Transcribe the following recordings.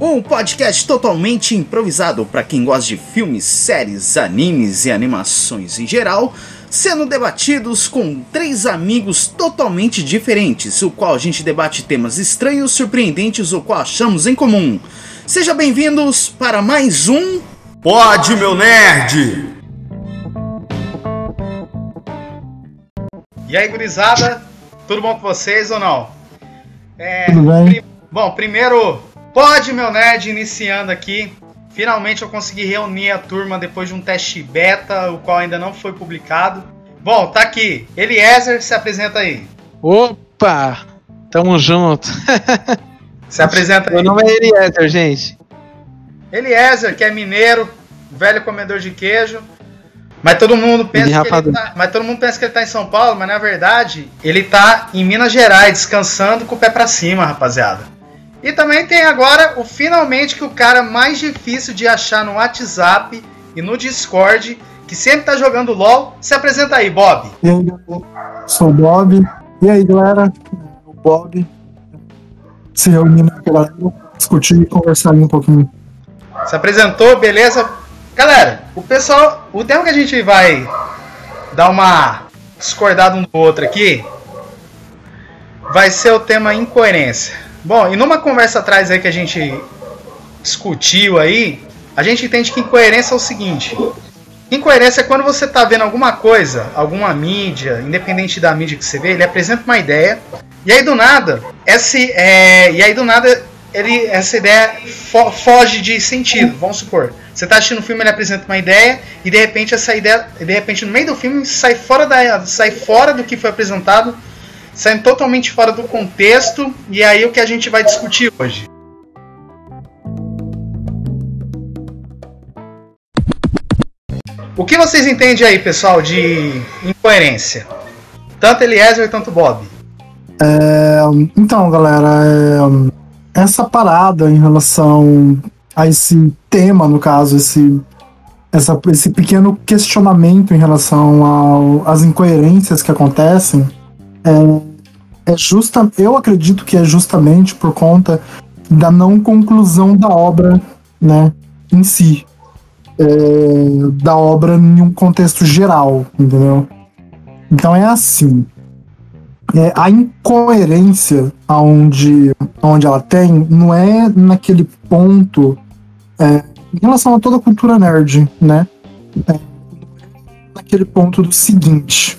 Um podcast totalmente improvisado para quem gosta de filmes, séries, animes e animações em geral, sendo debatidos com três amigos totalmente diferentes, o qual a gente debate temas estranhos, surpreendentes ou qual achamos em comum. Sejam bem-vindos para mais um Pode meu nerd! E aí, gurizada, tudo bom com vocês ou não? É, tudo bem? Pri bom, primeiro, pode meu nerd iniciando aqui. Finalmente eu consegui reunir a turma depois de um teste beta, o qual ainda não foi publicado. Bom, tá aqui. Eliezer, se apresenta aí. Opa! Tamo junto. se apresenta aí. Meu nome é Eliezer, gente. Eliezer, que é mineiro, velho comedor de queijo. Mas todo mundo pensa que ele tá, mas todo mundo pensa que ele tá em São Paulo, mas na verdade ele tá em Minas Gerais descansando com o pé para cima, rapaziada. E também tem agora o finalmente que o cara mais difícil de achar no WhatsApp e no Discord, que sempre tá jogando LoL, se apresenta aí, Bob. E aí, sou o Bob. E aí, galera? O Bob se reunindo com a galera, discutir e conversar um pouquinho. Se apresentou, beleza? Galera, o pessoal, o tema que a gente vai dar uma discordada um do outro aqui vai ser o tema incoerência. Bom, e numa conversa atrás aí que a gente discutiu aí, a gente entende que incoerência é o seguinte: incoerência é quando você está vendo alguma coisa, alguma mídia, independente da mídia que você vê, ele apresenta uma ideia e aí do nada, esse, é, e aí do nada ele, essa ideia fo foge de sentido. Vamos supor, você está assistindo um filme, ele apresenta uma ideia e de repente essa ideia, de repente no meio do filme sai fora da, sai fora do que foi apresentado, sai totalmente fora do contexto e aí o que a gente vai discutir hoje. O que vocês entendem aí, pessoal, de incoerência? Tanto Eliezer quanto Bob. É, então, galera, é, essa parada em relação a esse tema, no caso, esse, essa, esse pequeno questionamento em relação às incoerências que acontecem, é, é justa, eu acredito que é justamente por conta da não conclusão da obra né, em si. É, da obra em um contexto geral, entendeu? Então é assim é, a incoerência aonde, aonde ela tem não é naquele ponto é, em relação a toda a cultura nerd, né? É, naquele ponto do seguinte.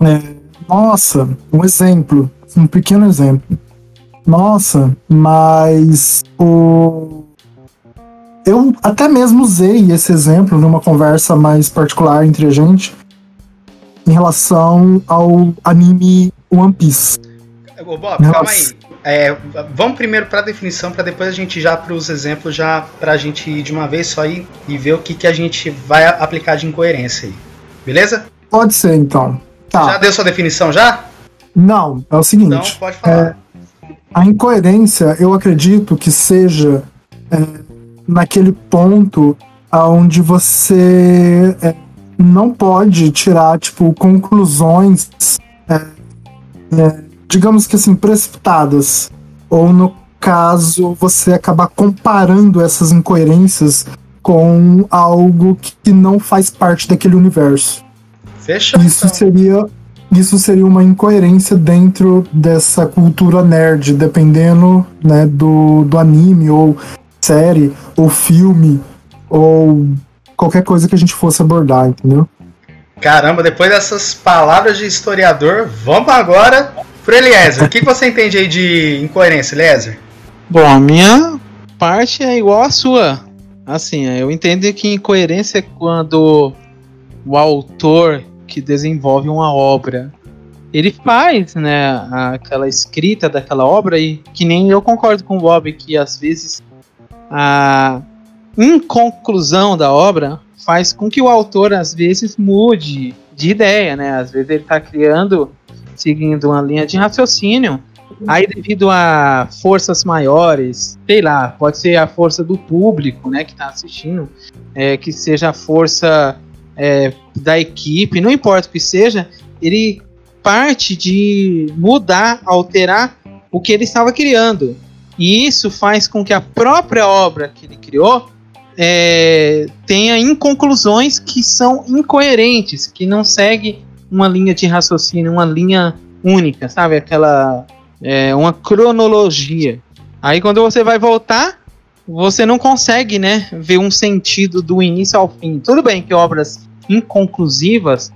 É, nossa, um exemplo, um pequeno exemplo. Nossa, mas o eu até mesmo usei esse exemplo numa conversa mais particular entre a gente em relação ao anime One Piece. Ô, Bob, Nossa. calma aí. É, vamos primeiro para a definição, para depois a gente já para os exemplos, já para a gente ir de uma vez só aí e ver o que, que a gente vai aplicar de incoerência aí. Beleza? Pode ser, então. Tá. Já deu sua definição já? Não, é o seguinte. Então pode falar. É, a incoerência, eu acredito que seja é, naquele ponto onde você é, não pode tirar, tipo, conclusões é, é, digamos que assim, precipitadas. Ou no caso, você acabar comparando essas incoerências com algo que não faz parte daquele universo. Fecha. Isso então. seria isso seria uma incoerência dentro dessa cultura nerd, dependendo né, do, do anime, ou série, ou filme, ou qualquer coisa que a gente fosse abordar, entendeu? Caramba, depois dessas palavras de historiador, vamos agora pro Eliezer. O que você entende aí de incoerência, Eliezer? Bom, a minha parte é igual à sua. Assim, eu entendo que incoerência é quando o autor que desenvolve uma obra ele faz, né, aquela escrita daquela obra e que nem eu concordo com o Bob que às vezes a inconclusão da obra faz com que o autor às vezes mude de ideia, né? Às vezes ele está criando, seguindo uma linha de raciocínio, aí devido a forças maiores, sei lá, pode ser a força do público, né, que está assistindo, é, que seja a força é, da equipe, não importa o que seja, ele parte de mudar, alterar o que ele estava criando. E isso faz com que a própria obra que ele criou é, tenha inconclusões que são incoerentes, que não segue uma linha de raciocínio, uma linha única, sabe? Aquela. É, uma cronologia. Aí quando você vai voltar, você não consegue, né, ver um sentido do início ao fim. Tudo bem que obras inconclusivas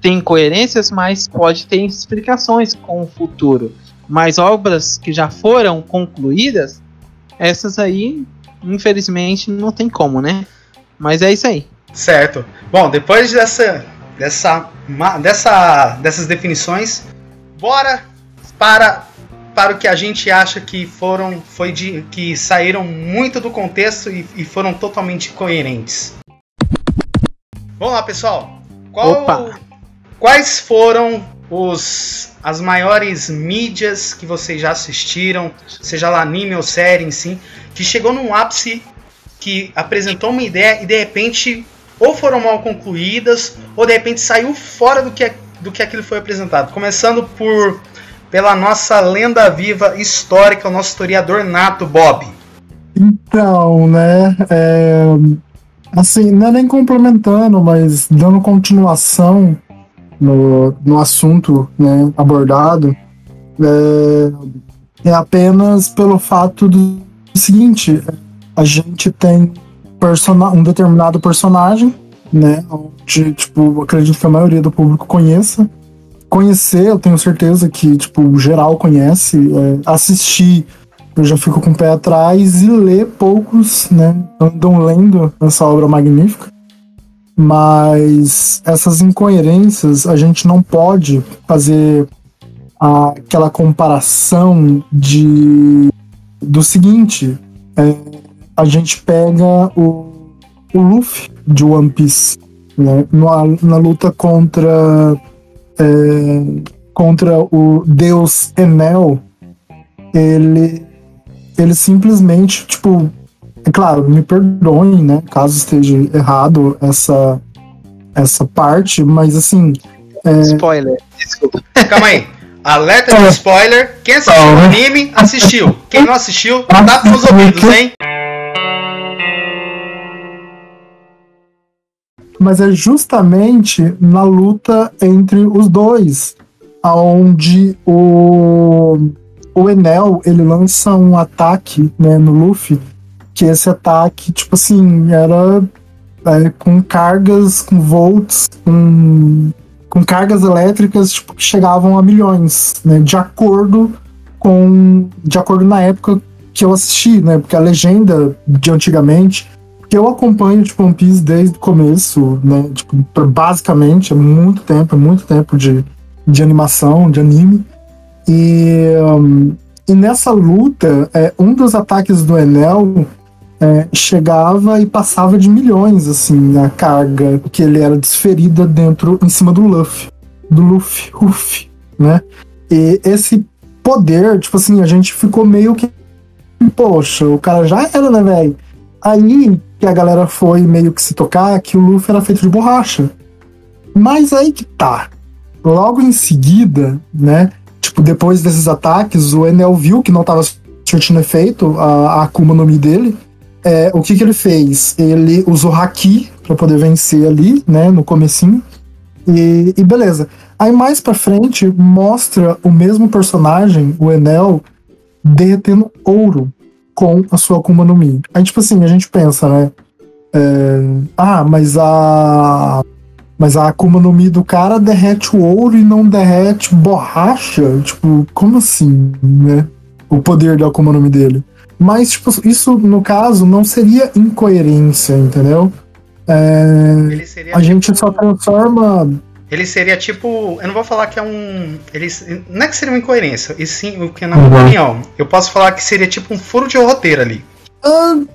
têm incoerências, mas pode ter explicações com o futuro. Mas obras que já foram concluídas, essas aí, infelizmente, não tem como, né? Mas é isso aí. Certo. Bom, depois dessa, dessa, dessa, dessas definições, bora para para o que a gente acha que foram foi de que saíram muito do contexto e, e foram totalmente coerentes. Vamos lá, pessoal. Qual, Opa. quais foram os as maiores mídias que vocês já assistiram, seja lá anime ou série em si, que chegou num ápice que apresentou uma ideia e de repente ou foram mal concluídas ou de repente saiu fora do que do que aquilo foi apresentado. Começando por pela nossa lenda viva histórica, o nosso historiador nato, Bob. Então, né? É, assim, não é nem complementando, mas dando continuação no, no assunto né, abordado, é, é apenas pelo fato do seguinte: a gente tem um determinado personagem, né? Onde, tipo, acredito que a maioria do público conheça conhecer, eu tenho certeza que, tipo, geral conhece, é, assistir, eu já fico com o pé atrás, e ler poucos, né, andam lendo essa obra magnífica. Mas essas incoerências a gente não pode fazer aquela comparação de do seguinte: é, a gente pega o, o Luffy de One Piece né, na, na luta contra é, contra o deus Enel, ele, ele simplesmente, tipo, é claro, me perdoem, né, caso esteja errado essa, essa parte, mas assim. É... Spoiler, desculpa. Calma aí. Alerta de spoiler. Quem assistiu o anime, assistiu. Quem não assistiu, tá nos ouvidos, hein? Mas é justamente na luta entre os dois, aonde o o Enel ele lança um ataque né, no Luffy, que esse ataque tipo assim era é, com cargas, com volts, com, com cargas elétricas tipo, que chegavam a milhões, né, de acordo com de acordo na época que eu assisti, né, porque a legenda de antigamente que eu acompanho tipo, One Piece desde o começo, né? Tipo, basicamente, é muito tempo, é muito tempo de, de animação, de anime. E, um, e nessa luta, é, um dos ataques do Enel é, chegava e passava de milhões, assim, a carga que ele era desferida dentro, em cima do Luffy. Do Luffy, Luffy, né? E esse poder, tipo assim, a gente ficou meio que. Poxa, o cara já era, né, velho? Aí que a galera foi meio que se tocar que o Luffy era feito de borracha. Mas aí que tá. Logo em seguida, né? Tipo, depois desses ataques, o Enel viu que não tava surtindo efeito a, a Akuma no Mi dele. É, o que que ele fez? Ele usou Haki para poder vencer ali, né? No comecinho. E, e beleza. Aí mais pra frente mostra o mesmo personagem, o Enel, derretendo ouro com a sua Akuma no Mi. Aí, tipo assim, a gente pensa, né? É, ah, mas a. Mas a Akuma no Mi do cara derrete o ouro e não derrete borracha? Tipo, como assim, né? O poder da Akuma no Mi dele. Mas, tipo, isso, no caso, não seria incoerência, entendeu? É, a gente só transforma ele seria tipo. Eu não vou falar que é um. Ele, não é que seria uma incoerência, e sim, o que na minha uhum. opinião, eu posso falar que seria tipo um furo de roteiro ali. Uh,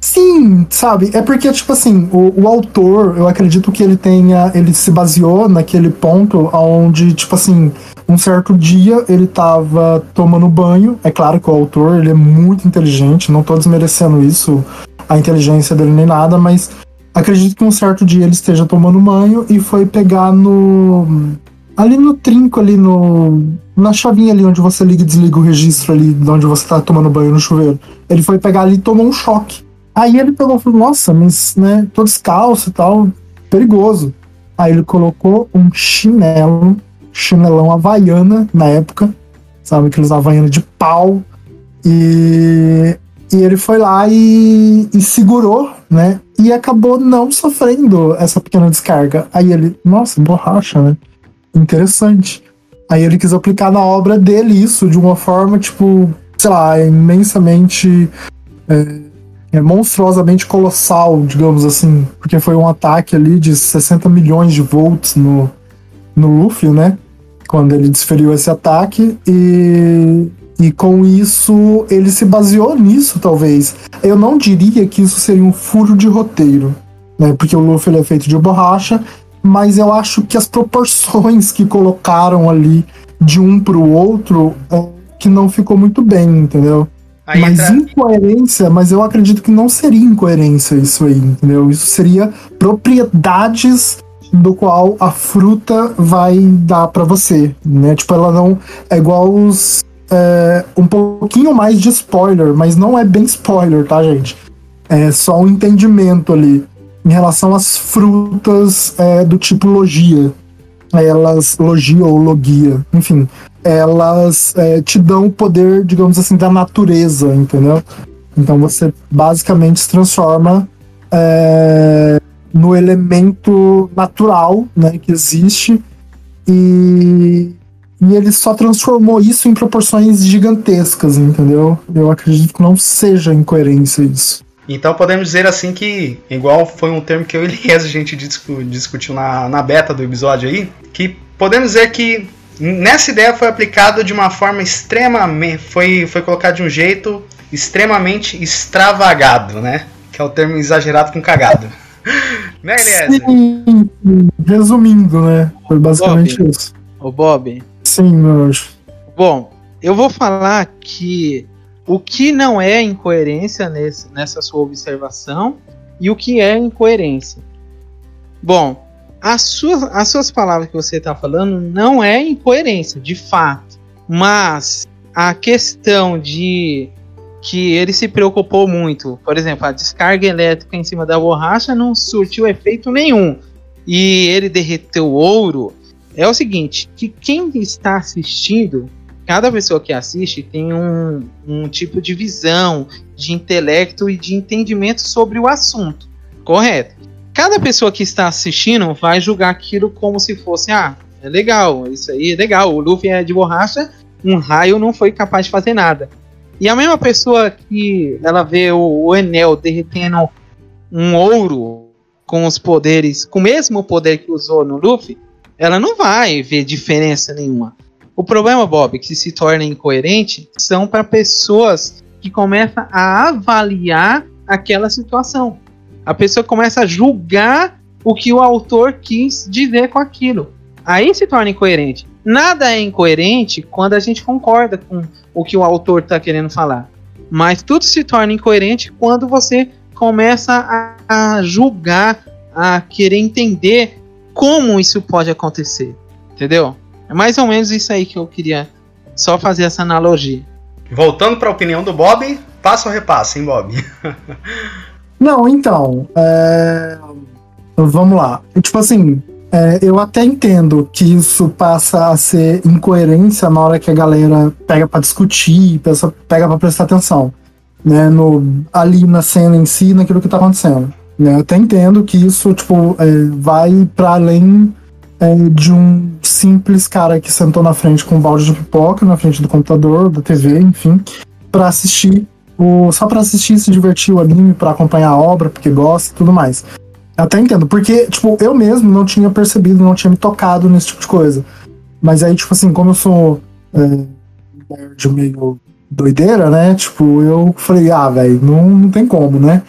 sim, sabe? É porque, tipo assim, o, o, autor, eu acredito que ele tenha. Ele se baseou naquele ponto onde, tipo assim, um certo dia ele tava tomando banho. É claro que o autor ele é muito inteligente, não tô desmerecendo isso, a inteligência dele nem nada, mas Acredito que um certo dia ele esteja tomando banho e foi pegar no ali no trinco, ali no. Na chavinha ali onde você liga e desliga o registro ali, de onde você tá tomando banho no chuveiro. Ele foi pegar ali e tomou um choque. Aí ele pegou e falou, nossa, mas, né, tô descalço e tal, perigoso. Aí ele colocou um chinelo, chinelão havaiana na época, sabe, aqueles havaiana de pau. E, e ele foi lá e, e segurou, né, e acabou não sofrendo essa pequena descarga. Aí ele, nossa, borracha, né? Interessante. Aí ele quis aplicar na obra dele isso de uma forma, tipo, sei lá, imensamente. É, é, monstruosamente colossal, digamos assim. Porque foi um ataque ali de 60 milhões de volts no, no Luffy, né? Quando ele desferiu esse ataque. E, e com isso, ele se baseou nisso, talvez. Eu não diria que isso seria um furo de roteiro, né? Porque o Luffy é feito de borracha mas eu acho que as proporções que colocaram ali de um para o outro é, que não ficou muito bem, entendeu? Aí mas entra... incoerência, mas eu acredito que não seria incoerência isso aí, entendeu? Isso seria propriedades do qual a fruta vai dar para você, né? Tipo, ela não é igual os é, um pouquinho mais de spoiler, mas não é bem spoiler, tá, gente? É só um entendimento ali em relação às frutas é, do tipo logia. Elas, logia ou logia, enfim, elas é, te dão o poder, digamos assim, da natureza, entendeu? Então você basicamente se transforma é, no elemento natural né, que existe e, e ele só transformou isso em proporções gigantescas, entendeu? Eu acredito que não seja incoerência isso. Então podemos dizer assim que, igual foi um termo que eu e Elias a gente discutiu na, na beta do episódio aí, que podemos dizer que nessa ideia foi aplicado de uma forma extremamente. Foi, foi colocado de um jeito extremamente extravagado, né? Que é o termo exagerado com cagado. né, Elias? Sim, resumindo, né? Foi basicamente Bob, isso. O Bob. Sim, meu anjo. Bom, eu vou falar que o que não é incoerência nesse, nessa sua observação e o que é incoerência. Bom, as suas, as suas palavras que você está falando não é incoerência, de fato. Mas a questão de que ele se preocupou muito, por exemplo, a descarga elétrica em cima da borracha não surtiu efeito nenhum e ele derreteu ouro. É o seguinte, que quem está assistindo cada pessoa que assiste tem um, um tipo de visão, de intelecto e de entendimento sobre o assunto, correto? Cada pessoa que está assistindo vai julgar aquilo como se fosse, ah, é legal, isso aí é legal, o Luffy é de borracha, um raio não foi capaz de fazer nada. E a mesma pessoa que ela vê o, o Enel derretendo um ouro com os poderes, com o mesmo poder que usou no Luffy, ela não vai ver diferença nenhuma. O problema, Bob, que se torna incoerente são para pessoas que começam a avaliar aquela situação. A pessoa começa a julgar o que o autor quis dizer com aquilo. Aí se torna incoerente. Nada é incoerente quando a gente concorda com o que o autor está querendo falar. Mas tudo se torna incoerente quando você começa a, julgar, a querer entender como isso pode acontecer. Entendeu? É mais ou menos isso aí que eu queria só fazer essa analogia. Voltando para a opinião do Bob, passa ou repassa, hein, Bob? Não, então. É... Vamos lá. Tipo assim, é, eu até entendo que isso passa a ser incoerência na hora que a galera pega para discutir, pega para prestar atenção, né, no, ali na cena em si, naquilo que tá acontecendo. Né, eu até entendo que isso, tipo, é, vai para além é, de um simples cara que sentou na frente com um balde de pipoca, na frente do computador, da TV, enfim, para assistir, o, só para assistir, se divertir o anime, para acompanhar a obra, porque gosta e tudo mais. Até entendo, porque, tipo, eu mesmo não tinha percebido, não tinha me tocado nesse tipo de coisa. Mas aí, tipo assim, como eu sou é, de meio doideira, né? Tipo, eu falei, ah, velho, não, não tem como, né?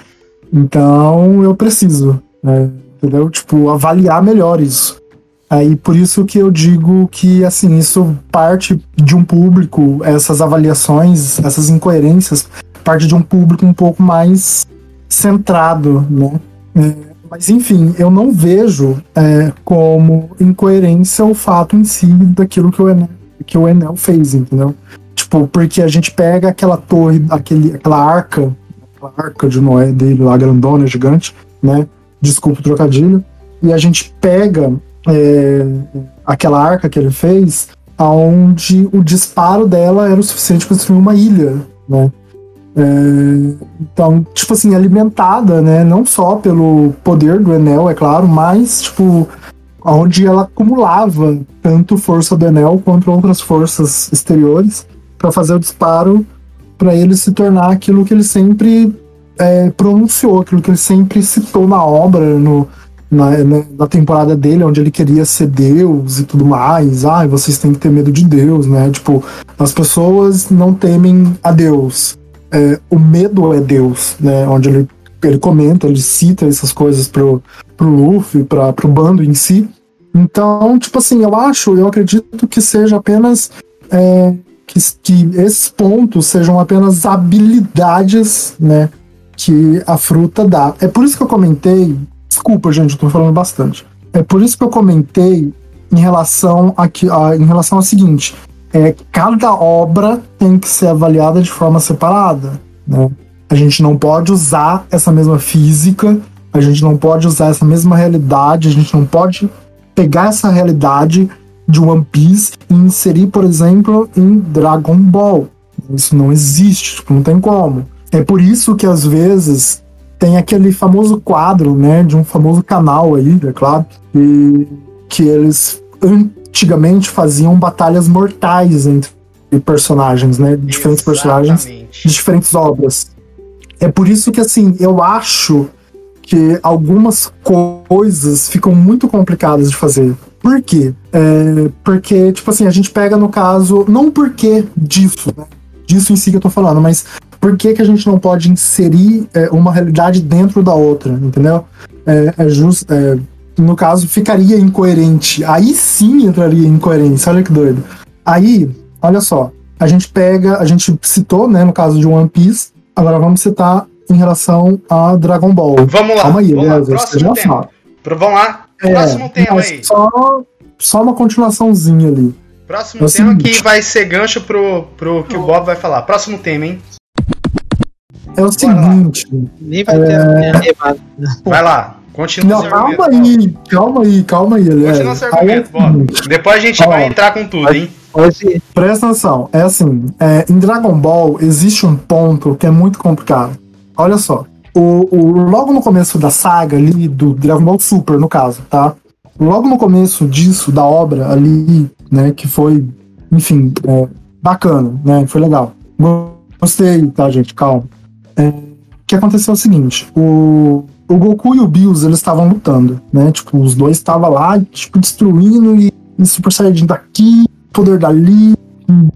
Então eu preciso, né? entendeu? Tipo, avaliar melhor isso. Aí por isso que eu digo que assim, isso parte de um público, essas avaliações, essas incoerências, parte de um público um pouco mais centrado, né? É, mas enfim, eu não vejo é, como incoerência o fato em si daquilo que o Enel, que o Enel fez, entendeu? Tipo, porque a gente pega aquela torre, aquele, aquela arca, aquela arca de Noé dele lá, grandona, gigante, né? Desculpa o trocadilho. E a gente pega é, aquela arca que ele fez, aonde o disparo dela era o suficiente para destruir uma ilha, né? É, então, tipo assim, alimentada, né? Não só pelo poder do Enel, é claro, mas, tipo, onde ela acumulava tanto força do Enel quanto outras forças exteriores para fazer o disparo para ele se tornar aquilo que ele sempre é, pronunciou, aquilo que ele sempre citou na obra, no, na, na, temporada dele, onde ele queria ser Deus e tudo mais. Ah, vocês têm que ter medo de Deus, né? Tipo, as pessoas não temem a Deus é, o medo é Deus, né? Onde ele, ele comenta, ele cita essas coisas pro, pro Luffy, pra, pro bando em si. Então, tipo assim, eu acho, eu acredito que seja apenas. É, que, que esses pontos sejam apenas habilidades, né? Que a fruta dá. É por isso que eu comentei. Desculpa, gente, eu tô falando bastante. É por isso que eu comentei em relação a, a, em relação ao seguinte é, cada obra tem que ser avaliada de forma separada. Né? A gente não pode usar essa mesma física, a gente não pode usar essa mesma realidade, a gente não pode pegar essa realidade de One Piece e inserir, por exemplo, em Dragon Ball. Isso não existe, tipo, não tem como. É por isso que às vezes tem aquele famoso quadro, né, de um famoso canal aí, é claro, e que eles antigamente faziam batalhas mortais entre personagens, né? Diferentes personagens de diferentes obras. É por isso que, assim, eu acho que algumas coisas ficam muito complicadas de fazer. Por quê? É, porque, tipo assim, a gente pega no caso, não porque disso, né? Disso em si que eu tô falando, mas por que, que a gente não pode inserir é, uma realidade dentro da outra, entendeu? É, é, just, é no caso, ficaria incoerente. Aí sim entraria incoerência. Olha que doido. Aí, olha só. A gente pega, a gente citou, né, no caso de One Piece. Agora vamos citar em relação a Dragon Ball. Vamos lá. Calma aí, vamos lá. Próximo tema. Vamos lá. É, Próximo tema aí. Só, só uma continuaçãozinha ali. Próximo é tema seguinte. que vai ser gancho pro, pro que o Bob vai falar. Próximo tema, hein? É o seguinte. Nem vai ter é... Vai lá. Continua Não, calma aí, calma aí, calma aí, Continua seu argumento, aí, é Depois a gente ó, vai entrar com tudo, hein? Presta atenção, é assim, é, em Dragon Ball existe um ponto que é muito complicado. Olha só, o, o, logo no começo da saga ali, do Dragon Ball Super, no caso, tá? Logo no começo disso, da obra ali, né, que foi, enfim, é, bacana, né, foi legal. Gostei, tá, gente, calma. É, o que aconteceu é o seguinte, o, o Goku e o Bills, eles estavam lutando, né? Tipo, os dois estavam lá, tipo, destruindo e, e Super Saiyajin daqui, poder dali.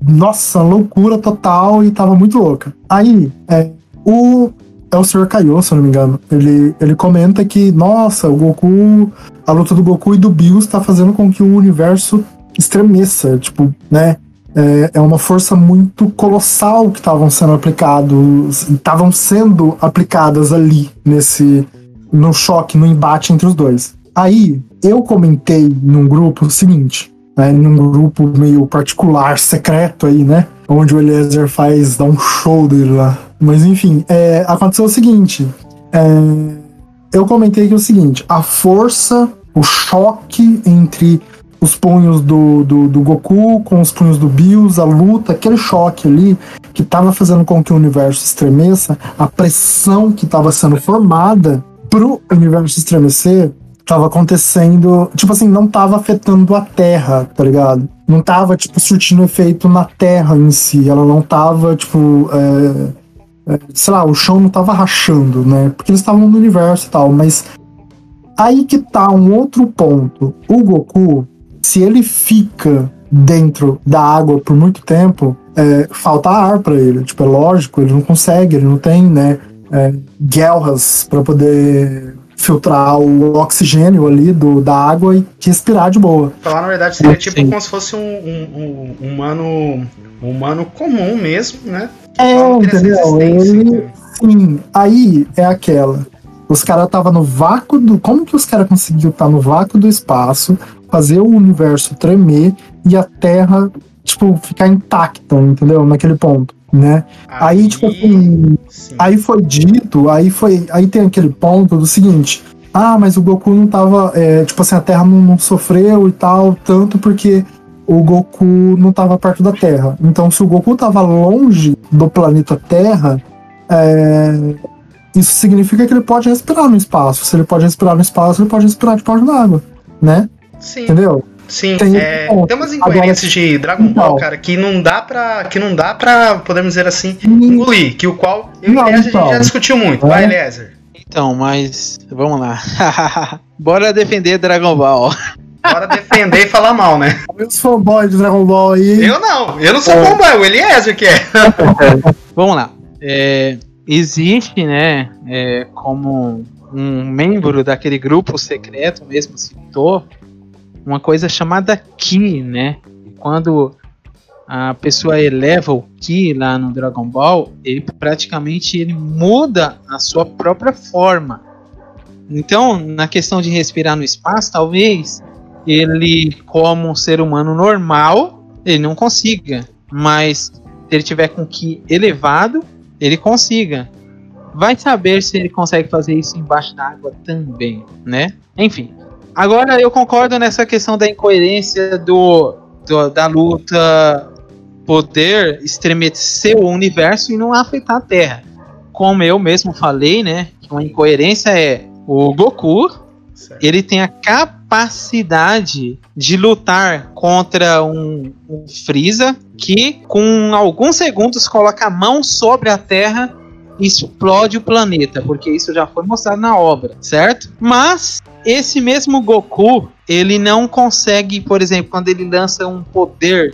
Nossa, loucura total e tava muito louca. Aí, é, o. É o Sr. Kaiô, se eu não me engano. Ele, ele comenta que, nossa, o Goku. A luta do Goku e do Bills tá fazendo com que o universo estremeça. Tipo, né? é, é uma força muito colossal que estavam sendo aplicados, estavam sendo aplicadas ali nesse no choque, no embate entre os dois. Aí eu comentei num grupo o seguinte, né, num grupo meio particular, secreto aí, né, onde o Eliezer faz dá um show dele lá. Mas enfim, é, aconteceu o seguinte, é, eu comentei que é o seguinte, a força, o choque entre os punhos do, do, do, Goku com os punhos do Bills, a luta, aquele choque ali que estava fazendo com que o universo estremeça, a pressão que estava sendo formada pro universo estremecer, estava acontecendo, tipo assim, não estava afetando a Terra, tá ligado? Não estava tipo, surtindo efeito na Terra em si, ela não estava tipo, é, é, sei lá, o chão não estava rachando, né? Porque eles estavam no universo e tal, mas aí que tá um outro ponto. O Goku, se ele fica dentro da água por muito tempo, é, falta ar para ele. Tipo, é lógico, ele não consegue, ele não tem, né, é, guerras para poder filtrar o oxigênio ali do, da água e respirar de boa. Falar na verdade seria tipo Sim. como se fosse um, um, um, humano um humano comum mesmo, né? É, entendeu? Ele, sim, aí é aquela. Os caras estavam no vácuo do. Como que os caras conseguiram estar no vácuo do espaço, fazer o universo tremer e a Terra, tipo, ficar intacta, entendeu? Naquele ponto, né? Aí, tipo assim, sim. Aí foi dito, aí foi. Aí tem aquele ponto do seguinte. Ah, mas o Goku não tava. é, tipo assim, a Terra não, não sofreu e tal, tanto porque o Goku não tava perto da Terra. Então, se o Goku tava longe do planeta Terra, é, isso significa que ele pode respirar no espaço. Se ele pode respirar no espaço, ele pode respirar debaixo d'água, né? Sim, Entendeu? Sim. Tem- é, tem umas incoerências de Dragon Ball, então. cara, que não dá pra. Que não dá pra, podemos dizer assim, engolir. Que o qual eu Não, e Eliezer, a então. gente já discutiu muito. É. Vai, Eliezer. Então, mas vamos lá. Bora defender Dragon Ball. Bora defender e falar mal, né? Os fanboys de Dragon Ball aí. Eu não, eu não sou bom, é o Eliezer que é. Vamos lá. É, existe, né, é, como um membro daquele grupo secreto mesmo citou, uma coisa chamada Ki, né? Quando a pessoa eleva o Ki lá no Dragon Ball, ele praticamente ele muda a sua própria forma. Então, na questão de respirar no espaço, talvez ele, como um ser humano normal, ele não consiga. Mas se ele tiver com Ki elevado, ele consiga. Vai saber se ele consegue fazer isso embaixo da água também, né? Enfim. Agora eu concordo nessa questão da incoerência do, do- da luta poder estremecer o universo e não afetar a Terra. Como eu mesmo falei, né? Uma incoerência é o Goku, ele tem a capacidade de lutar contra um, um Freeza que, com alguns segundos, coloca a mão sobre a Terra e explode o planeta, porque isso já foi mostrado na obra, certo? Mas esse mesmo Goku, ele não consegue, por exemplo, quando ele lança um poder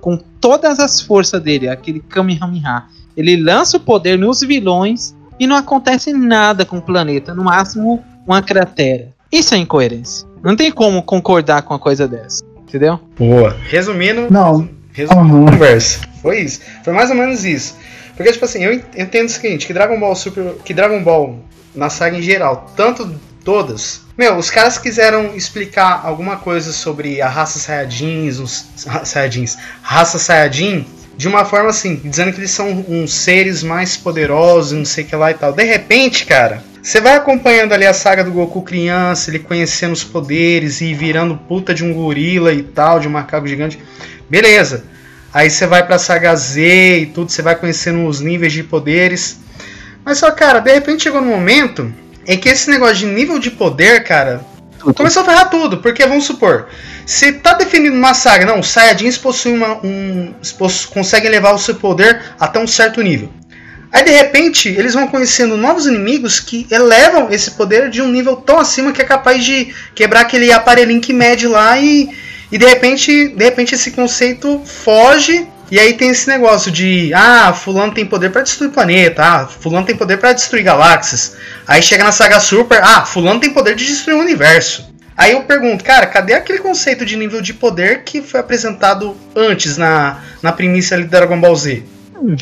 com todas as forças dele, aquele Kamehameha, ele lança o poder nos vilões e não acontece nada com o planeta, no máximo uma cratera. Isso é incoerência. Não tem como concordar com uma coisa dessa, entendeu? Boa. Resumindo, Não. resumindo Uhum. a conversa. Foi isso. Foi mais ou menos isso. Porque, tipo assim, eu entendo o seguinte, que Dragon Ball Super. Que Dragon Ball, na saga em geral, tanto todas. Meu, os caras quiseram explicar alguma coisa sobre a raça Saiyajins, os Saiyajins, raça Saiyajin, de uma forma assim, dizendo que eles são uns seres mais poderosos, não sei o que lá e tal. De repente, cara, você vai acompanhando ali a saga do Goku criança, ele conhecendo os poderes e virando puta de um gorila e tal, de um macaco gigante. Beleza. Aí você vai pra saga Z e tudo, você vai conhecendo os níveis de poderes. Mas só, cara, de repente chegou num momento em que esse negócio de nível de poder, cara, começou a ferrar tudo. Porque, vamos supor, se tá definido uma saga, não, os Saiyajins possuem uma, um, conseguem levar o seu poder até um certo nível. Aí de repente eles vão conhecendo novos inimigos que elevam esse poder de um nível tão acima que é capaz de quebrar aquele aparelhinho que mede lá e, e de repente, de repente esse conceito foge e aí tem esse negócio de ah, fulano tem poder pra destruir planeta, ah, fulano tem poder pra destruir galáxias. Aí chega na saga Super, ah, fulano tem poder de destruir o universo. Aí eu pergunto, cara, cadê aquele conceito de nível de poder que foi apresentado antes na, na primícia ali do Dragon Ball Z?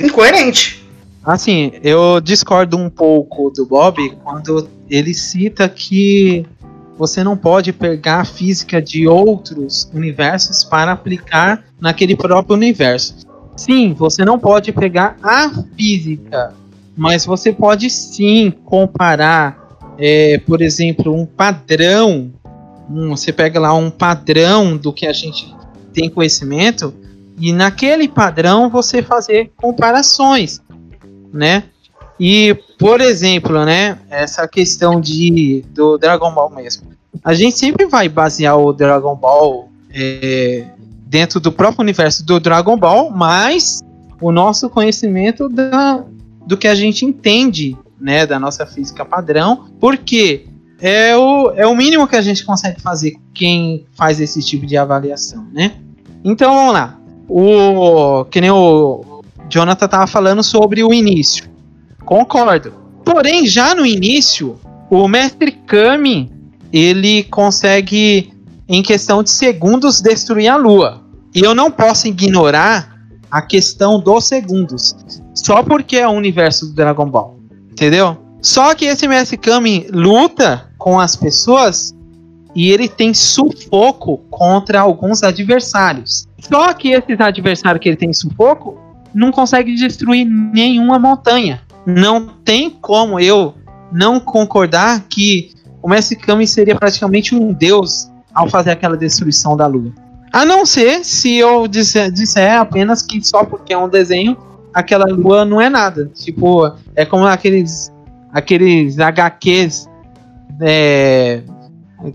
Incoerente. Assim, eu discordo um pouco do Bob quando ele cita que você não pode pegar a física de outros universos para aplicar naquele próprio universo. Sim, você não pode pegar a física, mas você pode sim comparar, é, por exemplo, um padrão. um- você pega lá um padrão do que a gente tem conhecimento e naquele padrão você fazer comparações né? E, por exemplo, né, essa questão de do Dragon Ball mesmo. A gente sempre vai basear o Dragon Ball é, dentro do próprio universo do Dragon Ball, mas o nosso conhecimento da, do que a gente entende, né, da nossa física padrão, porque é o, é o mínimo que a gente consegue fazer quem faz esse tipo de avaliação, né? Então vamos lá. O que nem o Jonathan tava falando sobre o início. Concordo. Porém, já no início, o mestre Kami, ele consegue em questão de segundos destruir a lua. E eu não posso ignorar a questão dos segundos, só porque é o universo do Dragon Ball. Entendeu? Só que esse Mestre Kami luta com as pessoas e ele tem sufoco contra alguns adversários. Só que esses adversários que ele tem sufoco não consegue destruir nenhuma montanha. Não tem como eu não concordar que o Mestre Kami seria praticamente um deus ao fazer aquela destruição da lua. A não ser se eu disser, disser apenas que só porque é um desenho, aquela lua não é nada. Tipo, é como aqueles, aqueles HQs é,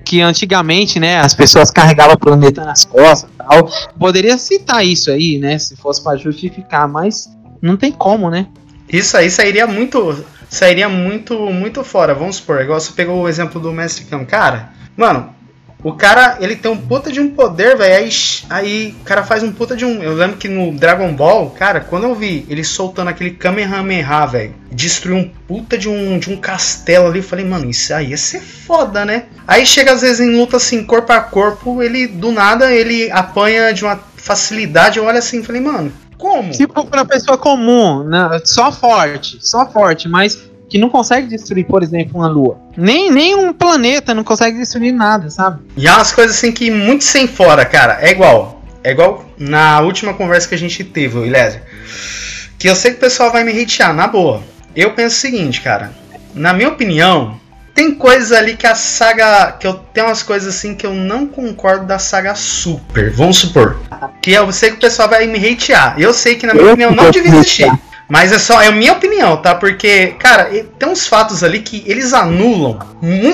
que antigamente, né, as pessoas carregavam o planeta nas costas tal. Poderia citar isso aí, né, se fosse para justificar, mas não tem como, né? Isso aí sairia muito. Sairia muito, muito fora. Vamos supor, igual você pegou o exemplo do Mestre Kami. Cara, mano, o cara, ele tem um puta de um poder, velho. Aí, aí o cara faz um puta de um. Eu lembro que no Dragon Ball, cara, quando eu vi ele soltando aquele Kamehameha, velho, destruiu um puta de um, de um castelo ali, eu falei, mano, isso aí ia ser foda, né? Aí chega às vezes em luta assim, corpo a corpo, ele do nada ele apanha de uma facilidade. Eu olho assim, falei, mano, como? Tipo, pra pessoa comum, né, só forte, só forte, mas que não consegue destruir, por exemplo, uma lua. Nem, nem um planeta não consegue destruir nada, sabe? E há umas coisas assim que muito sem fora, cara. É igual. É igual na última conversa que a gente teve, Ilésia. Que eu sei que o pessoal vai me hatear, na boa. Eu penso o seguinte, cara. Na minha opinião, tem coisas ali que a saga. Que eu tenho umas coisas assim que eu não concordo da saga Super. Vamos supor. Que eu sei que o pessoal vai me hatear. Eu sei que, na minha opinião, não devia existir. Mas é só é a minha opinião, tá? Porque, cara, tem uns fatos ali que eles anulam.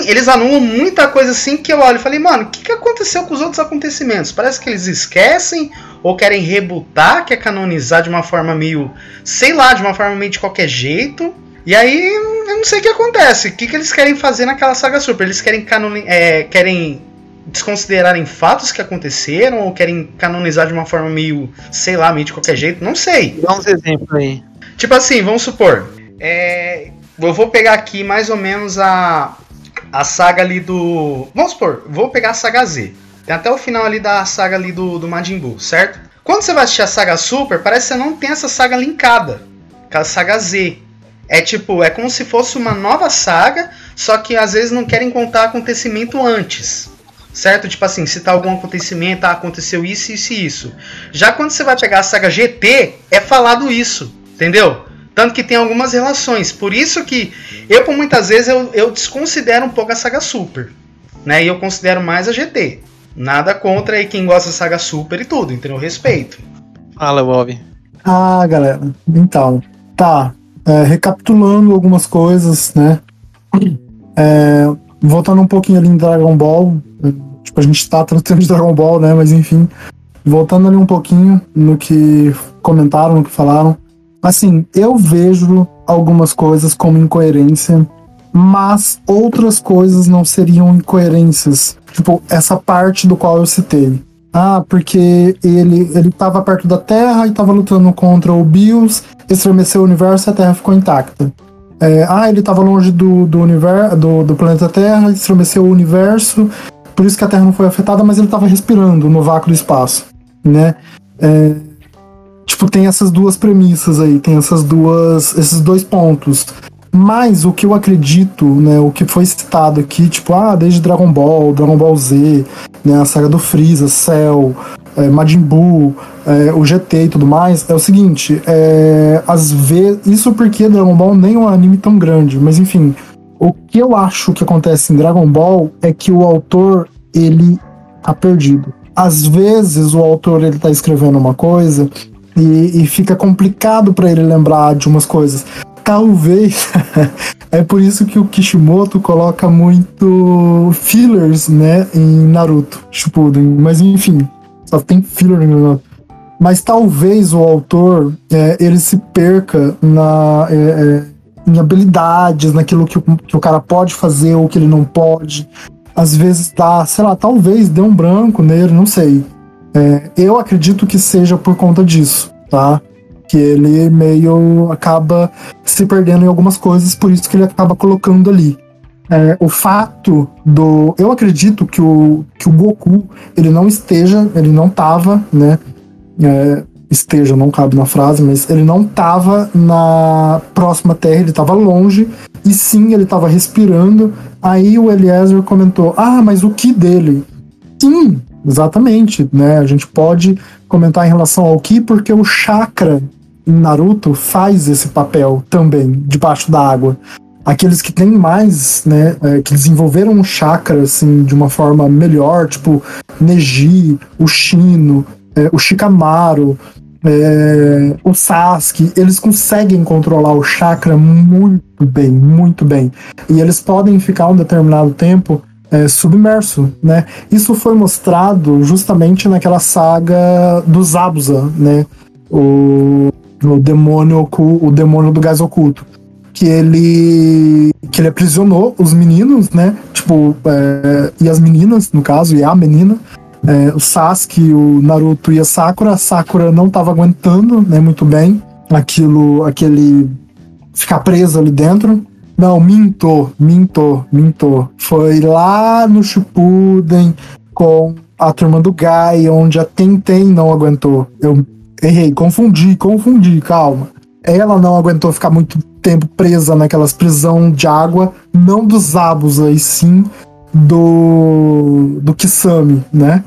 Eles anulam muita coisa assim que eu olho e falei, mano, o que, que aconteceu com os outros acontecimentos? Parece que eles esquecem ou querem rebutar, quer canonizar de uma forma meio. sei lá, de uma forma meio de qualquer jeito. E aí, eu não sei o que acontece. O que, que eles querem fazer naquela saga super? Eles querem canoni é, querem desconsiderarem fatos que aconteceram ou querem canonizar de uma forma meio, sei lá, meio de qualquer jeito? Não sei. Dá uns exemplos aí. Tipo assim, vamos supor. é, eu vou pegar aqui mais ou menos a, a saga ali do. Vamos supor, vou pegar a saga Z. Tem até o final ali da saga ali do, do Majin Buu, certo? Quando você vai assistir a saga Super, parece que você não tem essa saga linkada. Com a saga Z. É tipo, é como se fosse uma nova saga, só que às vezes não querem contar acontecimento antes. Certo? Tipo assim, citar algum acontecimento, ah, aconteceu isso, isso e isso. Já quando você vai pegar a saga GT, é falado isso. Entendeu? Tanto que tem algumas relações. Por isso que eu, por muitas vezes, eu, eu desconsidero um pouco a saga Super. Né? E eu considero mais a GT. Nada contra aí quem gosta da saga Super e tudo, entendeu? Respeito. Fala, Bob. Ah, galera, então, tá. É, recapitulando algumas coisas, né? É, voltando um pouquinho ali em Dragon Ball. é, Tipo, a gente tá tratando de Dragon Ball, né? Mas enfim. Voltando ali um pouquinho no que comentaram, no que falaram. Assim, eu vejo algumas coisas como incoerência, mas outras coisas não seriam incoerências. Tipo, essa parte do qual eu citei. Ah, porque ele, ele tava perto da Terra e tava lutando contra o Bios, estremeceu o universo e a Terra ficou intacta. É, ah, ele tava longe do, do, universo, do, do planeta Terra, estremeceu o universo, por isso que a Terra não foi afetada, mas ele tava respirando no vácuo do espaço, né? É, tipo, tem essas duas premissas aí, tem essas duas, esses dois pontos. Mas o que eu acredito, né, o que foi citado aqui, tipo, ah, desde Dragon Ball, Dragon Ball Z, né, a saga do Freeza, Cell, é, Majin Buu, é, o GT e tudo mais, é o seguinte, é, às vezes, isso porque Dragon Ball nem é um anime tão grande, mas enfim, o que eu acho que acontece em Dragon Ball é que o autor, ele tá perdido. Às vezes o autor, ele tá escrevendo uma coisa e, e fica complicado para ele lembrar de umas coisas. Talvez é por isso que o Kishimoto coloca muito fillers, né, em Naruto Shippuden, mas enfim, só tem filler em Naruto. Mas talvez o autor é, ele se perca na é, é, em habilidades, naquilo que o, que o cara pode fazer ou que ele não pode. Às vezes dá, sei lá, talvez dê um branco nele, não sei. É, eu acredito que seja por conta disso, tá? Que ele meio acaba se perdendo em algumas coisas, por isso que ele acaba colocando ali. É, o fato do. Eu acredito que o, que o Goku ele não esteja, ele não tava, né? É, esteja, não cabe na frase, mas ele não tava na próxima Terra, ele tava longe, E sim, ele estava respirando. Aí o Eliezer comentou: Ah, mas o que dele? Sim, exatamente. Né? A gente pode comentar em relação ao que, porque o chakra Naruto faz esse papel também, debaixo da água. Aqueles que têm mais, né, é, que desenvolveram um chakra, assim, de uma forma melhor, tipo Neji, o Shino, é, o Shikamaru, é, o Sasuke, eles conseguem controlar o chakra muito bem, muito bem. E eles podem ficar um determinado tempo é, submerso, né? Isso foi mostrado justamente naquela saga do Zabuza, né? O, o demônio o demônio do gás oculto que ele que ele aprisionou os meninos, né? Tipo, é, e as meninas, no caso, e a menina, é, o Sasuke, o Naruto e a Sakura. A Sakura não estava aguentando, né, muito bem aquilo, aquele ficar presa ali dentro. Não, minto, minto, minto. Foi lá no Shippuden com a turma do Gai, onde a Tenten não aguentou. Eu errei, confundi, confundi, calma. Ela não aguentou ficar muito tempo presa naquelas prisão de água, não dos abos aí sim do do Kisame, né?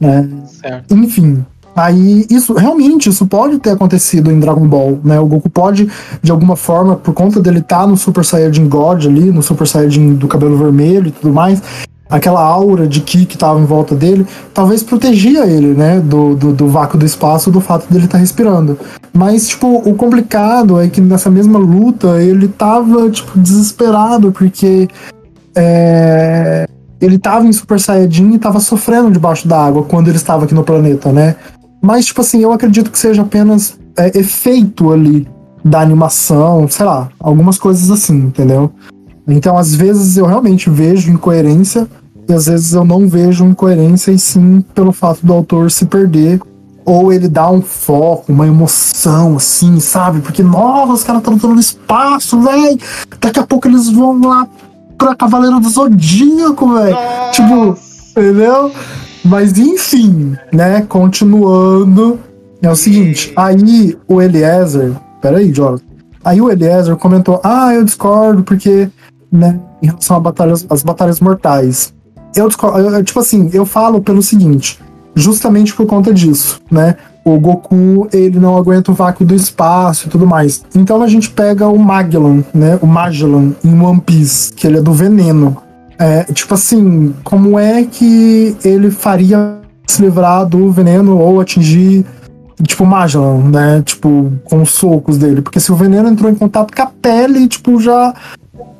É, certo. Enfim, Aí, isso, realmente, isso pode ter acontecido em Dragon Ball, né? O Goku pode, de alguma forma, por conta dele estar tá no Super Saiyajin God ali, no Super Saiyajin do cabelo vermelho e tudo mais, aquela aura de Ki que estava em volta dele, talvez protegia ele, né, do, do, do vácuo do espaço, do fato dele estar tá respirando. Mas, tipo, o complicado é que nessa mesma luta ele tava, tipo, desesperado, porque é, ele tava em Super Saiyajin e tava sofrendo debaixo da água quando ele estava aqui no planeta, né? Mas, tipo assim, eu acredito que seja apenas é, efeito ali da animação, sei lá, algumas coisas assim, entendeu? Então, às vezes eu realmente vejo incoerência e às vezes eu não vejo incoerência e sim pelo fato do autor se perder ou ele dá um foco, uma emoção, assim, sabe? Porque, nossa, os caras estão lutando no espaço, velho. Daqui a pouco eles vão lá pra Cavaleiro do Zodíaco, velho. Tipo, entendeu? Mas enfim, né? Continuando. É o seguinte, aí o Eliezer. Peraí, Jonathan. Aí o Eliezer comentou: Ah, eu discordo, porque, né, em relação a batalhas, as batalhas mortais. Eu eu, tipo assim, eu falo pelo seguinte, justamente por conta disso, né? O Goku, ele não aguenta o vácuo do espaço e tudo mais. Então a gente pega o Magellan, né? O Magellan em One Piece, que ele é do veneno. É, tipo assim, como é que ele faria se livrar do veneno ou atingir, tipo, Magellan, né? Tipo, com os socos dele. Porque se o veneno entrou em contato com a pele, tipo, já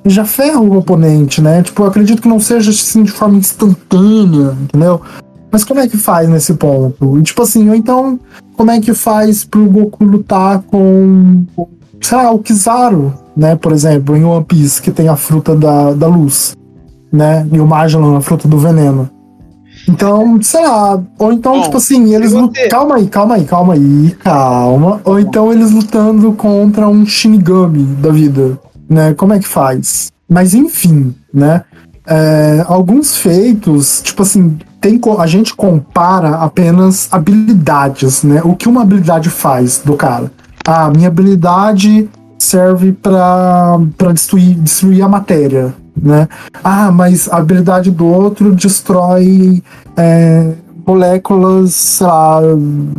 já ferra o oponente, né? Tipo, eu acredito que não seja assim de forma instantânea, entendeu? Mas como é que faz nesse ponto? E, tipo assim, ou então, como é que faz pro Goku lutar com, sei lá, o Kizaru, né? Por exemplo, em One Piece, que tem a fruta da, da luz né? E o Magellan, a fruta do veneno. Então, sei lá, ou então, Bom, tipo assim, eles lutam. Calma aí, calma aí, calma aí, calma. Ou então eles lutando contra um Shinigami da vida, né? Como é que faz? Mas enfim, né? É, alguns feitos, tipo assim, tem, a gente compara apenas habilidades, né? O que uma habilidade faz do cara. Ah, minha habilidade serve para destruir, destruir a matéria né? Ah, mas a habilidade do outro destrói é, moléculas, sei lá,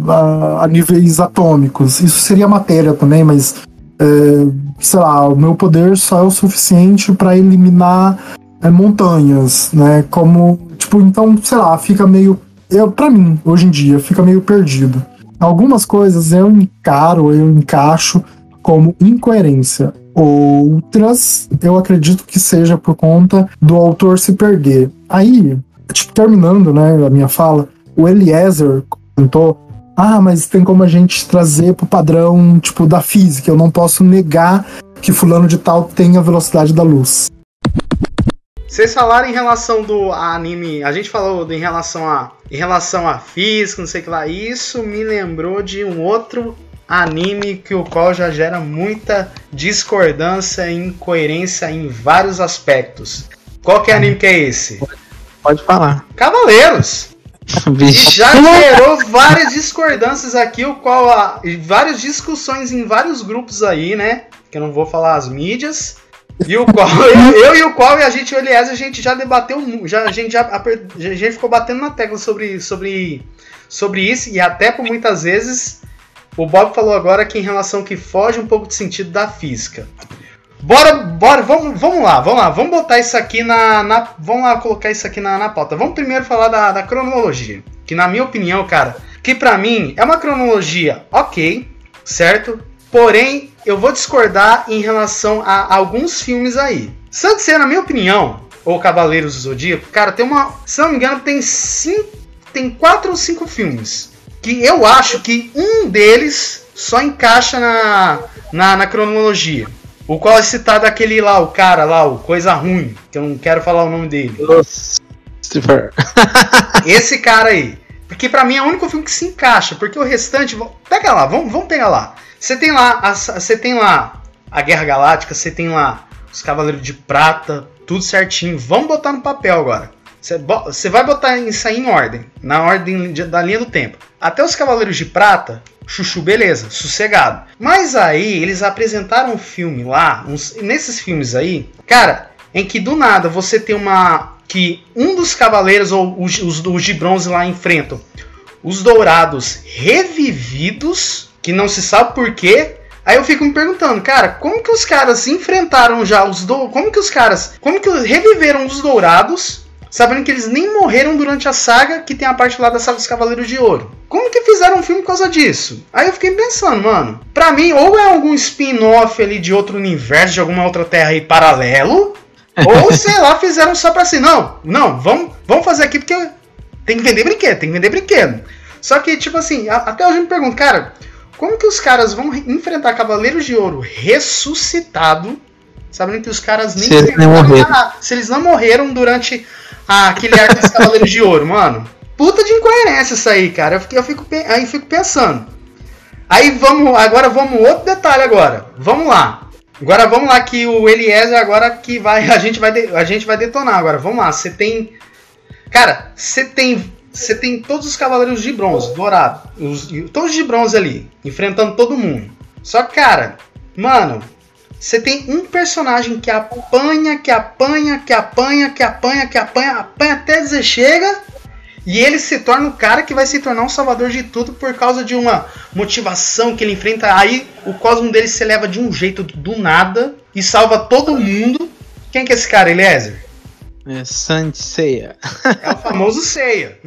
a, a, níveis atômicos. Isso seria matéria também, mas é, sei lá, o meu poder só é o suficiente para eliminar é, montanhas, né? Como, tipo, então, sei lá, fica meio, eu, para mim, hoje em dia, fica meio perdido. Algumas coisas eu encaro, eu encaixo como incoerência. Outras, eu acredito que seja por conta do autor se perder. Aí, tipo, terminando, né, a minha fala, o Eliezer comentou ah, mas tem como a gente trazer pro padrão, tipo, da física. Eu não posso negar que fulano de tal tem a velocidade da luz. Vocês falaram em relação do anime, a gente falou em relação a em relação a física, não sei o que lá. Isso me lembrou de um outro anime que o qual já gera muita discordância e incoerência em vários aspectos. Qual que é anime que é esse? Pode falar. Cavaleiros. e já gerou várias discordâncias aqui, o qual há várias discussões em vários grupos aí, né? Que eu não vou falar as mídias. E o qual, eu, e o qual e a gente, o a gente já debateu, já, a gente já aper- a gente ficou batendo na tecla sobre, sobre, sobre isso, e até por muitas vezes o Bob falou agora que em relação que foge um pouco do sentido da física. Bora, bora, vamos, vamos lá, vamos lá, vamos botar isso aqui na, na vamos lá colocar isso aqui na, na pauta. Vamos primeiro falar da, da cronologia, que na minha opinião, cara, que pra mim é uma cronologia ok, certo? Porém, eu vou discordar em relação a alguns filmes aí. Santos na minha opinião, ou Cavaleiros do Zodíaco, cara, tem uma, se não me engano, tem cinco, tem quatro ou cinco filmes que eu acho que um deles só encaixa na, na, na cronologia. O qual é citado aquele lá, o cara lá, o Coisa Ruim, que eu não quero falar o nome dele. Lucifer. Esse cara aí. Porque pra mim é o único filme que se encaixa, porque o restante. Pega lá, vamos, vamos pegar lá. Você tem lá, você tem lá a Guerra Galáctica, você tem lá os Cavaleiros de Prata, tudo certinho. Vamos botar no papel agora. Você, vai botar isso aí em ordem, na ordem de- da linha do tempo. Até os Cavaleiros de Prata, chuchu, beleza, sossegado. Mas aí eles apresentaram um filme lá, uns- nesses filmes aí, cara, em que do nada você tem uma. que um dos cavaleiros, ou os, os, os de bronze lá enfrentam os dourados revividos, que não se sabe por quê. Aí eu fico me perguntando, cara, como que os caras enfrentaram já os do... Como que os caras. Como que reviveram os dourados, sabendo que eles nem morreram durante a saga, que tem a parte lá da saga dos Cavaleiros de Ouro? Como que fizeram um filme por causa disso? Aí eu fiquei pensando, mano, pra mim, ou é algum spin-off ali de outro universo, de alguma outra terra aí paralelo, ou sei lá, fizeram só pra assim, não, não, vamos, vamos fazer aqui porque tem que vender brinquedo, tem que vender brinquedo. Só que, tipo assim, a- até hoje eu me pergunto, cara, como que os caras vão re- enfrentar Cavaleiros de Ouro ressuscitado, sabendo que os caras nem Se eles morreram. nada, se eles não morreram durante a- aquele arco dos Cavaleiros de Ouro, mano. Puta de incoerência isso aí, cara. Eu eu fico, aí fico pensando. Aí vamos, agora vamos outro detalhe agora. Vamos lá. Agora vamos lá que o Eliezer agora que vai, a gente vai, de- a gente vai detonar agora. Vamos lá. Você tem, cara, você tem, você tem todos os cavaleiros de bronze, dourado, os, todos de bronze ali, enfrentando todo mundo. Só que, cara, mano, você tem um personagem que apanha, que apanha, que apanha, que apanha, que apanha, apanha até dizer chega. E ele se torna o cara que vai se tornar um salvador de tudo por causa de uma motivação que ele enfrenta. Aí o cosmo dele se eleva de um jeito do nada e salva todo mundo. Quem que é esse cara, Eliezer? É Sanseia. É o famoso Ceia.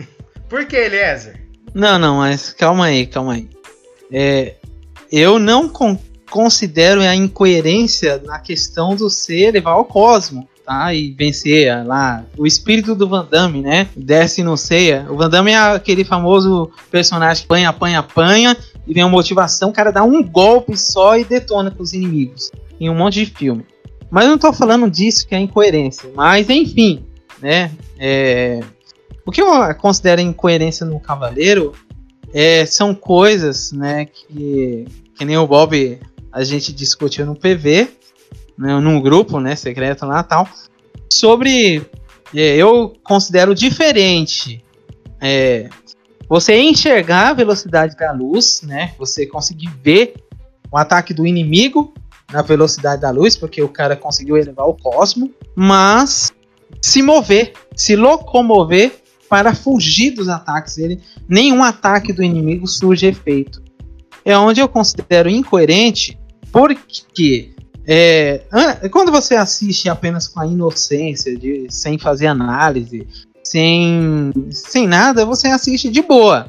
Por que, Eliezer? Não, não, mas calma aí, calma aí. É, eu não con- considero a incoerência na questão do ser levar ao cosmo, tá? E vencer ah, lá o espírito do Van Damme, né? Desce no ceia. O Van Damme é aquele famoso personagem que apanha, apanha, apanha e vem uma motivação, o cara dá um golpe só e detona com os inimigos. Em um monte de filme. Mas eu não tô falando disso que é incoerência. Mas enfim, né? É, o que eu considero incoerência no Cavaleiro é, são coisas, né, que, que nem o Bob a gente discutiu no PV, né, num grupo, né, secreto lá tal, sobre, eu considero diferente é, você enxergar a velocidade da luz, né, você conseguir ver o ataque do inimigo na velocidade da luz, porque o cara conseguiu elevar o cosmo, mas se mover, se locomover para fugir dos ataques dele. Nenhum ataque do inimigo surge efeito. É onde eu considero incoerente, porque é, an- quando você assiste apenas com a inocência, de, sem fazer análise, sem, sem nada, você assiste de boa.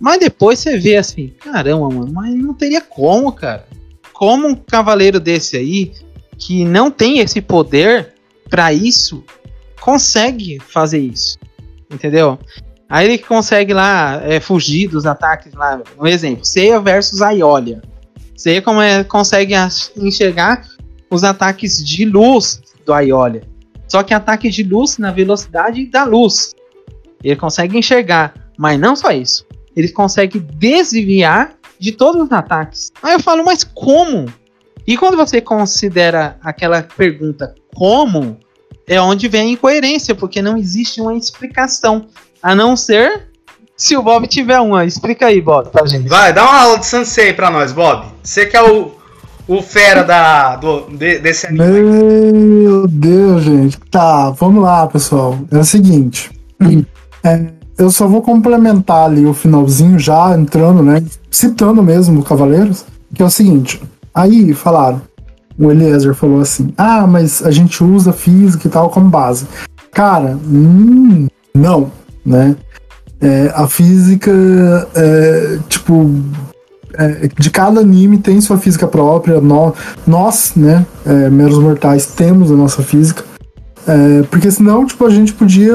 Mas depois você vê assim, caramba, mano, mas não teria como, cara. Como um cavaleiro desse aí, que não tem esse poder para isso, consegue fazer isso. Entendeu? Aí ele consegue lá é, fugir dos ataques lá. Um exemplo, Seiya versus Aiolia. Seiya como é, consegue enxergar os ataques de luz do Aiolia. Só que ataque de luz na velocidade da luz. Ele consegue enxergar. Mas não só isso. Ele consegue desviar de todos os ataques. Aí eu falo, mas como? E quando você considera aquela pergunta como, é onde vem a incoerência, porque não existe uma explicação. A não ser se o Bob tiver uma. Explica aí, Bob, pra gente. Vai, dá uma aula de Sansei pra nós, Bob. Você que é o, o fera da, do, de- desse anime. Meu Deus, gente. Tá, vamos lá, pessoal. É o seguinte. É, eu só vou complementar ali o finalzinho, já entrando, né? Citando mesmo o Cavaleiros, que é o seguinte. Aí falaram, o Eliezer falou assim: ah, mas a gente usa física e tal como base. Cara, hum, não, né? É, a física, é, tipo, é, de cada anime tem sua física própria. nó- nós, né, é, meros mortais, temos a nossa física. É, porque senão, tipo, a gente podia,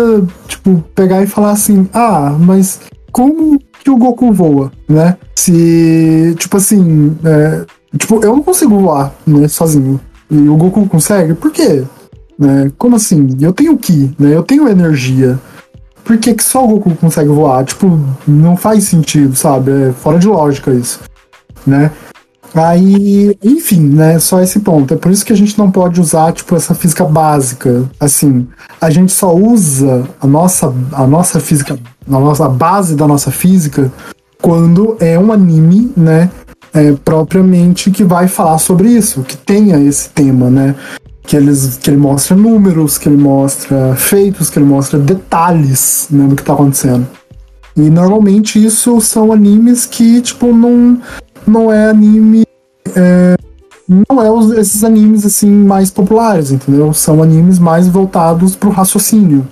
tipo, pegar e falar assim, ah, mas como que o Goku voa, né? Se, tipo assim, é, tipo, eu não consigo voar, né, sozinho. E o Goku consegue? Por quê? Né? Como assim? Eu tenho Ki, né? Eu tenho energia. Por que, que só o Goku consegue voar? Tipo, não faz sentido, sabe? É fora de lógica isso, né? Aí, enfim, né? Só esse ponto. É por isso que a gente não pode usar, tipo, essa física básica. Assim, a gente só usa a nossa, a nossa física, a nossa a base da nossa física quando é um anime, né? É, propriamente que vai falar sobre isso, que tenha esse tema, né? Que, eles, que ele mostra números, que ele mostra feitos, que ele mostra detalhes né, do que tá acontecendo. E normalmente isso são animes que, tipo, não, não é anime. é, não é os- esses animes assim mais populares, entendeu? São animes mais voltados pro raciocínio.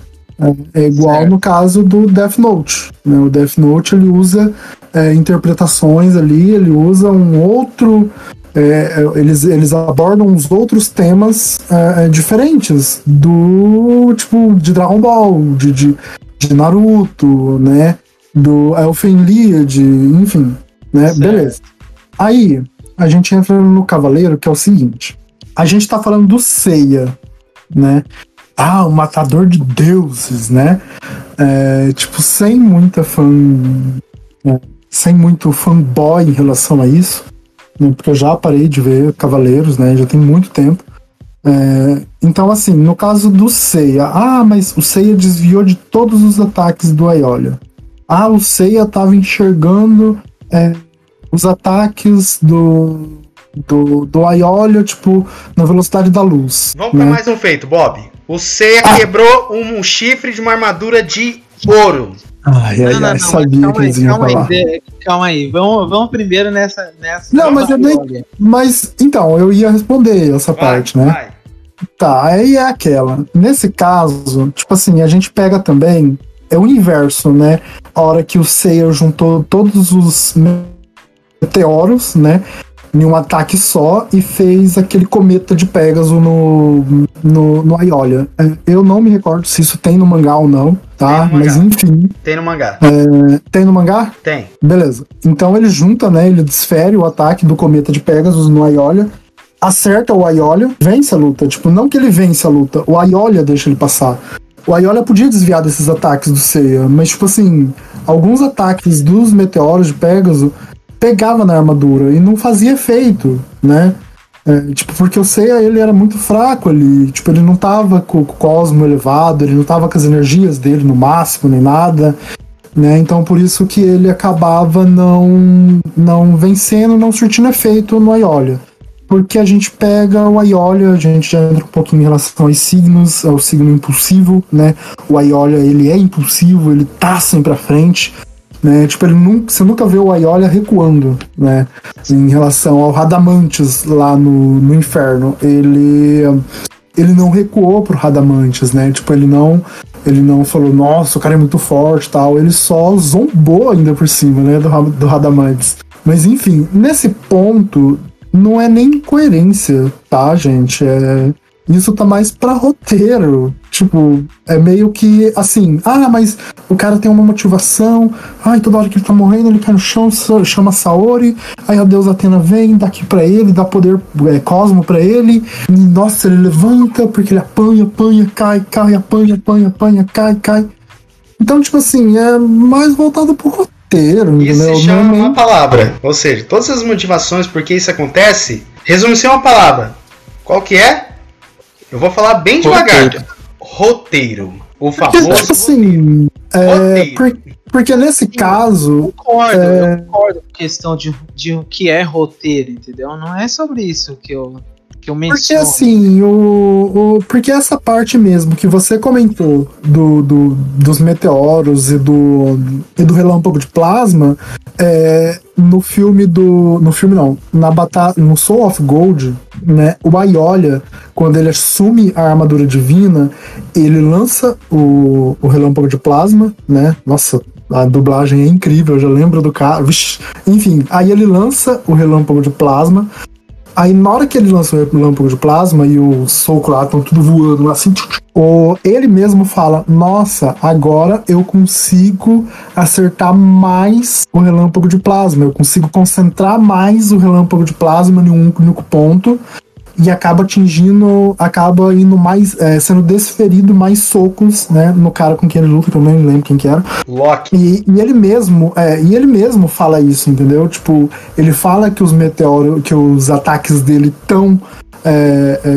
É, é igual Certo. no caso do Death Note. Né? O Death Note ele usa é, interpretações ali, ele usa um outro. É, é, eles, eles abordam uns outros temas é, é, diferentes do tipo de Dragon Ball, de, de, de Naruto, né? Do Elfen Lied, enfim, né? Certo. Beleza. Aí a gente entra no Cavaleiro, que é o seguinte: a gente tá falando do Seiya, né? Ah, o matador de deuses, né? É, tipo, sem muita fã. né, Sem muito fanboy em relação a isso. Porque eu já parei de ver Cavaleiros, né? Já tem muito tempo. É, então, assim, no caso do Seiya, ah, mas o Seiya desviou de todos os ataques do Aiolia. Ah, o Seiya tava enxergando é, os ataques do, do, do Aiolia, tipo, na velocidade da luz. Vamos né? pra mais um feito, Bob. O Seiya Ah. quebrou um, chifre de uma armadura de ouro. Ai, ai, Não, ai, não, sabia calma que aí, eles iam calma aí, falar. de- calma aí. Vamos, vamos primeiro nessa. nessa Não, mas eu nem- Mas, então, eu ia responder essa Vai, parte, né? vai. Tá, aí é aquela. Nesse caso, tipo assim, a gente pega também. É o inverso, né? A hora que o Seiya juntou todos os meteoros, né? Em um ataque só e fez aquele cometa de Pégaso no, no, no Aiolia. É, Eu não me recordo se isso tem no mangá ou não, tá? Mas enfim, Tem no mangá. tem no mangá? Tem. Beleza. Então ele junta, né? Ele desfere o ataque do cometa de Pegasus no Aiolia, acerta o Aiolia, vence a luta. Tipo, não que ele vence a luta, o Aiolia deixa ele passar. O Aiolia podia desviar desses ataques do Seiya, mas, tipo assim, alguns ataques dos meteoros de Pegasus pegava na armadura e não fazia efeito, né? É, tipo, porque o Seiya, ele era muito fraco ali, tipo, ele não tava com o cosmo elevado, ele não tava com as energias dele no máximo, nem nada né? Então por isso que ele acabava não não vencendo, não surtindo efeito no Aiolia. Porque a gente pega o Aiolia, a gente já entra um pouquinho em relação aos signos, ao signo impulsivo, né? O Aiolia, ele é impulsivo, ele tá sempre à frente, né? Tipo, ele nunca, você nunca vê o Aiolia recuando, né? Em relação ao Radamantes lá no, no inferno. Ele ele não recuou pro Radamantes, né? Tipo, ele não ele não falou, nossa, o cara é muito forte tal. Ele só zombou ainda por cima, né? Do, do Radamantes. Mas enfim, nesse ponto, não é nem coerência, tá, gente? É, isso tá mais pra roteiro. Tipo, é meio que assim, ah, mas o cara tem uma motivação, ai, toda hora que ele tá morrendo, ele cai no chão, chama Saori, aí a deusa Atena vem, dá aqui pra ele, dá poder é, cosmo pra ele, e nossa, ele levanta porque ele apanha, apanha, cai, cai, apanha, apanha, apanha, cai, cai. Então, tipo assim, é mais voltado pro roteiro, Isso se chama Não é uma palavra. Ou seja, todas as motivações por que isso acontece, resume-se em uma palavra. Qual que é? Eu vou falar bem devagar. Roteiro. Roteiro. O Porque, tipo assim, é, por- porque nesse caso. Concordo, É. eu concordo com a questão de, de o que é roteiro, entendeu? Não é sobre isso que eu, que eu Porque assim, o, o- Porque essa parte mesmo que você comentou do, do- dos meteoros e do, e do relâmpago de plasma, é, no filme do. No filme não, na batalha. No Soul of Gold, né? O Aiolia, quando ele assume a armadura divina, ele lança o, o relâmpago de plasma, né? Nossa. A dublagem é incrível, eu já lembro do cara. Enfim, aí ele lança o relâmpago de plasma, Aí na hora que ele lança o relâmpago de plasma e o soco lá estão tudo voando assim, tch, tch, o, ele mesmo fala: Nossa, agora eu consigo acertar mais o relâmpago de plasma, eu consigo concentrar mais o relâmpago de plasma em um único ponto e acaba atingindo, acaba indo mais, é, sendo desferido mais socos, né, no cara com quem ele luta, que eu nem lembro quem que era. Loki. E, e ele mesmo, é, e ele mesmo fala isso, entendeu? Tipo, ele fala que os meteoros, que os ataques dele estão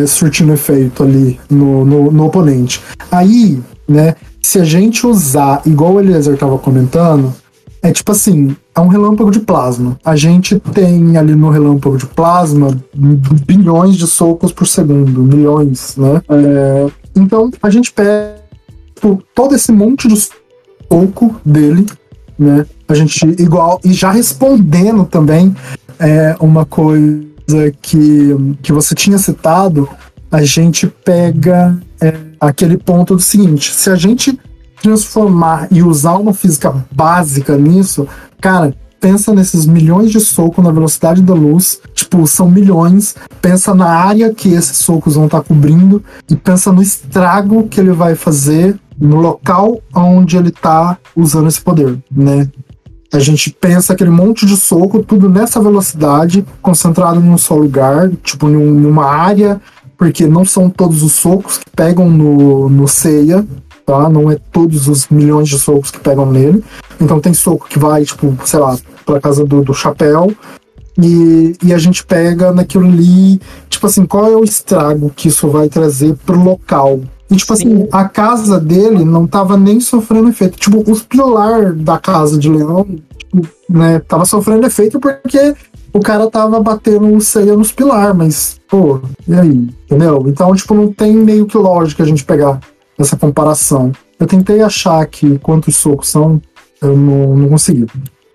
surtindo efeito ali no, no, no oponente. Aí, né, se a gente usar, igual o Eliezer tava comentando, é tipo assim, é um relâmpago de plasma. A gente tem ali no relâmpago de plasma bilhões de socos por segundo, milhões, né? É, então a gente pega todo esse monte de soco dele, né? A gente igual e já respondendo também é uma coisa que, que você tinha citado, a gente pega é, aquele ponto do seguinte: se a gente transformar e usar uma física básica nisso, cara, pensa nesses milhões de socos na velocidade da luz, tipo, são milhões, pensa na área que esses socos vão estar cobrindo. E pensa no estrago que ele vai fazer no local onde ele tá usando esse poder, né? A gente pensa aquele monte de soco, tudo nessa velocidade, concentrado em um só lugar, tipo, um- numa área, porque não são todos os socos que pegam no, no ceia, tá? Não é todos os milhões de socos que pegam nele. Então tem soco que vai, tipo, sei lá, pra casa do, do chapéu. E, e a gente pega naquilo ali, tipo assim, qual é o estrago que isso vai trazer pro local? E, tipo assim, a casa dele não tava nem sofrendo efeito. Tipo, os pilar da casa de leão, tipo, né, tava sofrendo efeito porque o cara tava batendo o ceia nos pilar, mas, pô, e aí? Entendeu? Então, tipo, não tem meio que lógica a gente pegar essa comparação. Eu tentei achar aqui quantos socos são, eu não, não consegui.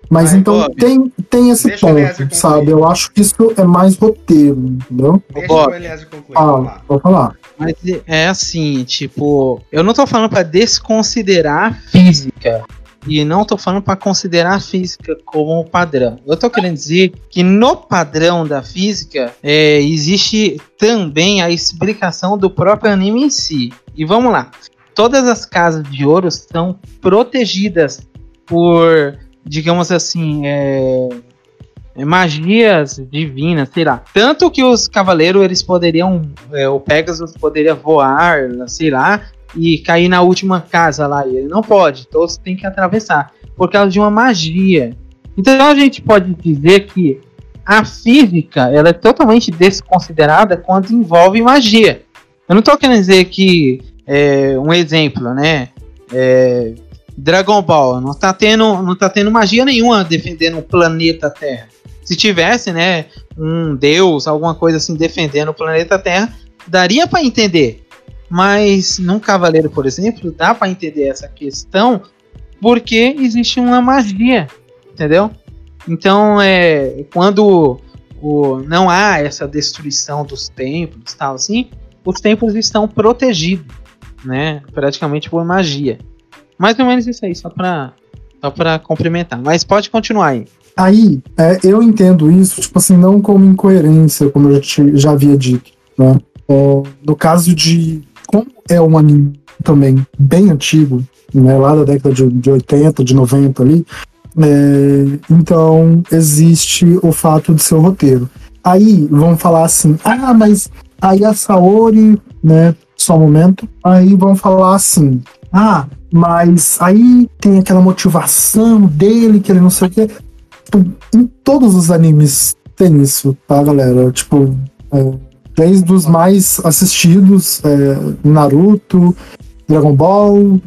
Mas então Bob. tem, tem esse ponto, sabe? Eu acho que isso é mais roteiro, entendeu? Deixa Bob. o concluir. Ah, vou falar. Mas é assim, tipo, eu não tô falando pra desconsiderar a física. E não tô falando pra considerar a física como padrão. Eu tô querendo dizer que no padrão da física é, existe também a explicação do próprio anime em si. E vamos lá. Todas as casas de ouro são protegidas por, digamos assim, é, é, magias divinas, sei lá. Tanto que os cavaleiros eles poderiam, é, o Pegasus poderia voar, sei lá, e cair na última casa lá. E ele não pode, todos têm que atravessar por causa de uma magia. Então a gente pode dizer que a física ela é totalmente desconsiderada quando envolve magia. Eu não tô querendo dizer que é, um exemplo, né? É, Dragon Ball não tá tendo não tá tendo magia nenhuma defendendo o planeta Terra. Se tivesse, né, um deus, alguma coisa assim defendendo o planeta Terra, daria para entender. Mas num cavaleiro, por exemplo, dá para entender essa questão porque existe uma magia, entendeu? Então, é quando o, não há essa destruição dos templos, tal assim, os templos estão protegidos, né, praticamente por magia. Mais ou menos isso aí, só para só para complementar. Mas pode continuar aí. Aí, é, eu entendo isso, tipo assim, não como incoerência, como eu já, te- já havia dito, né? É, no caso de como é um anime também bem antigo, né, lá da década de, de 80, de 90 ali, é, então existe o fato de ser o roteiro. Aí vão falar assim, ah, mas aí a Saori, né, só um momento, aí vão falar assim, ah, mas aí tem aquela motivação dele, que ele não sei o quê. Tipo, em todos os animes tem isso, tá, galera? Tipo, é, desde os mais assistidos, é, Naruto, Dragon Ball,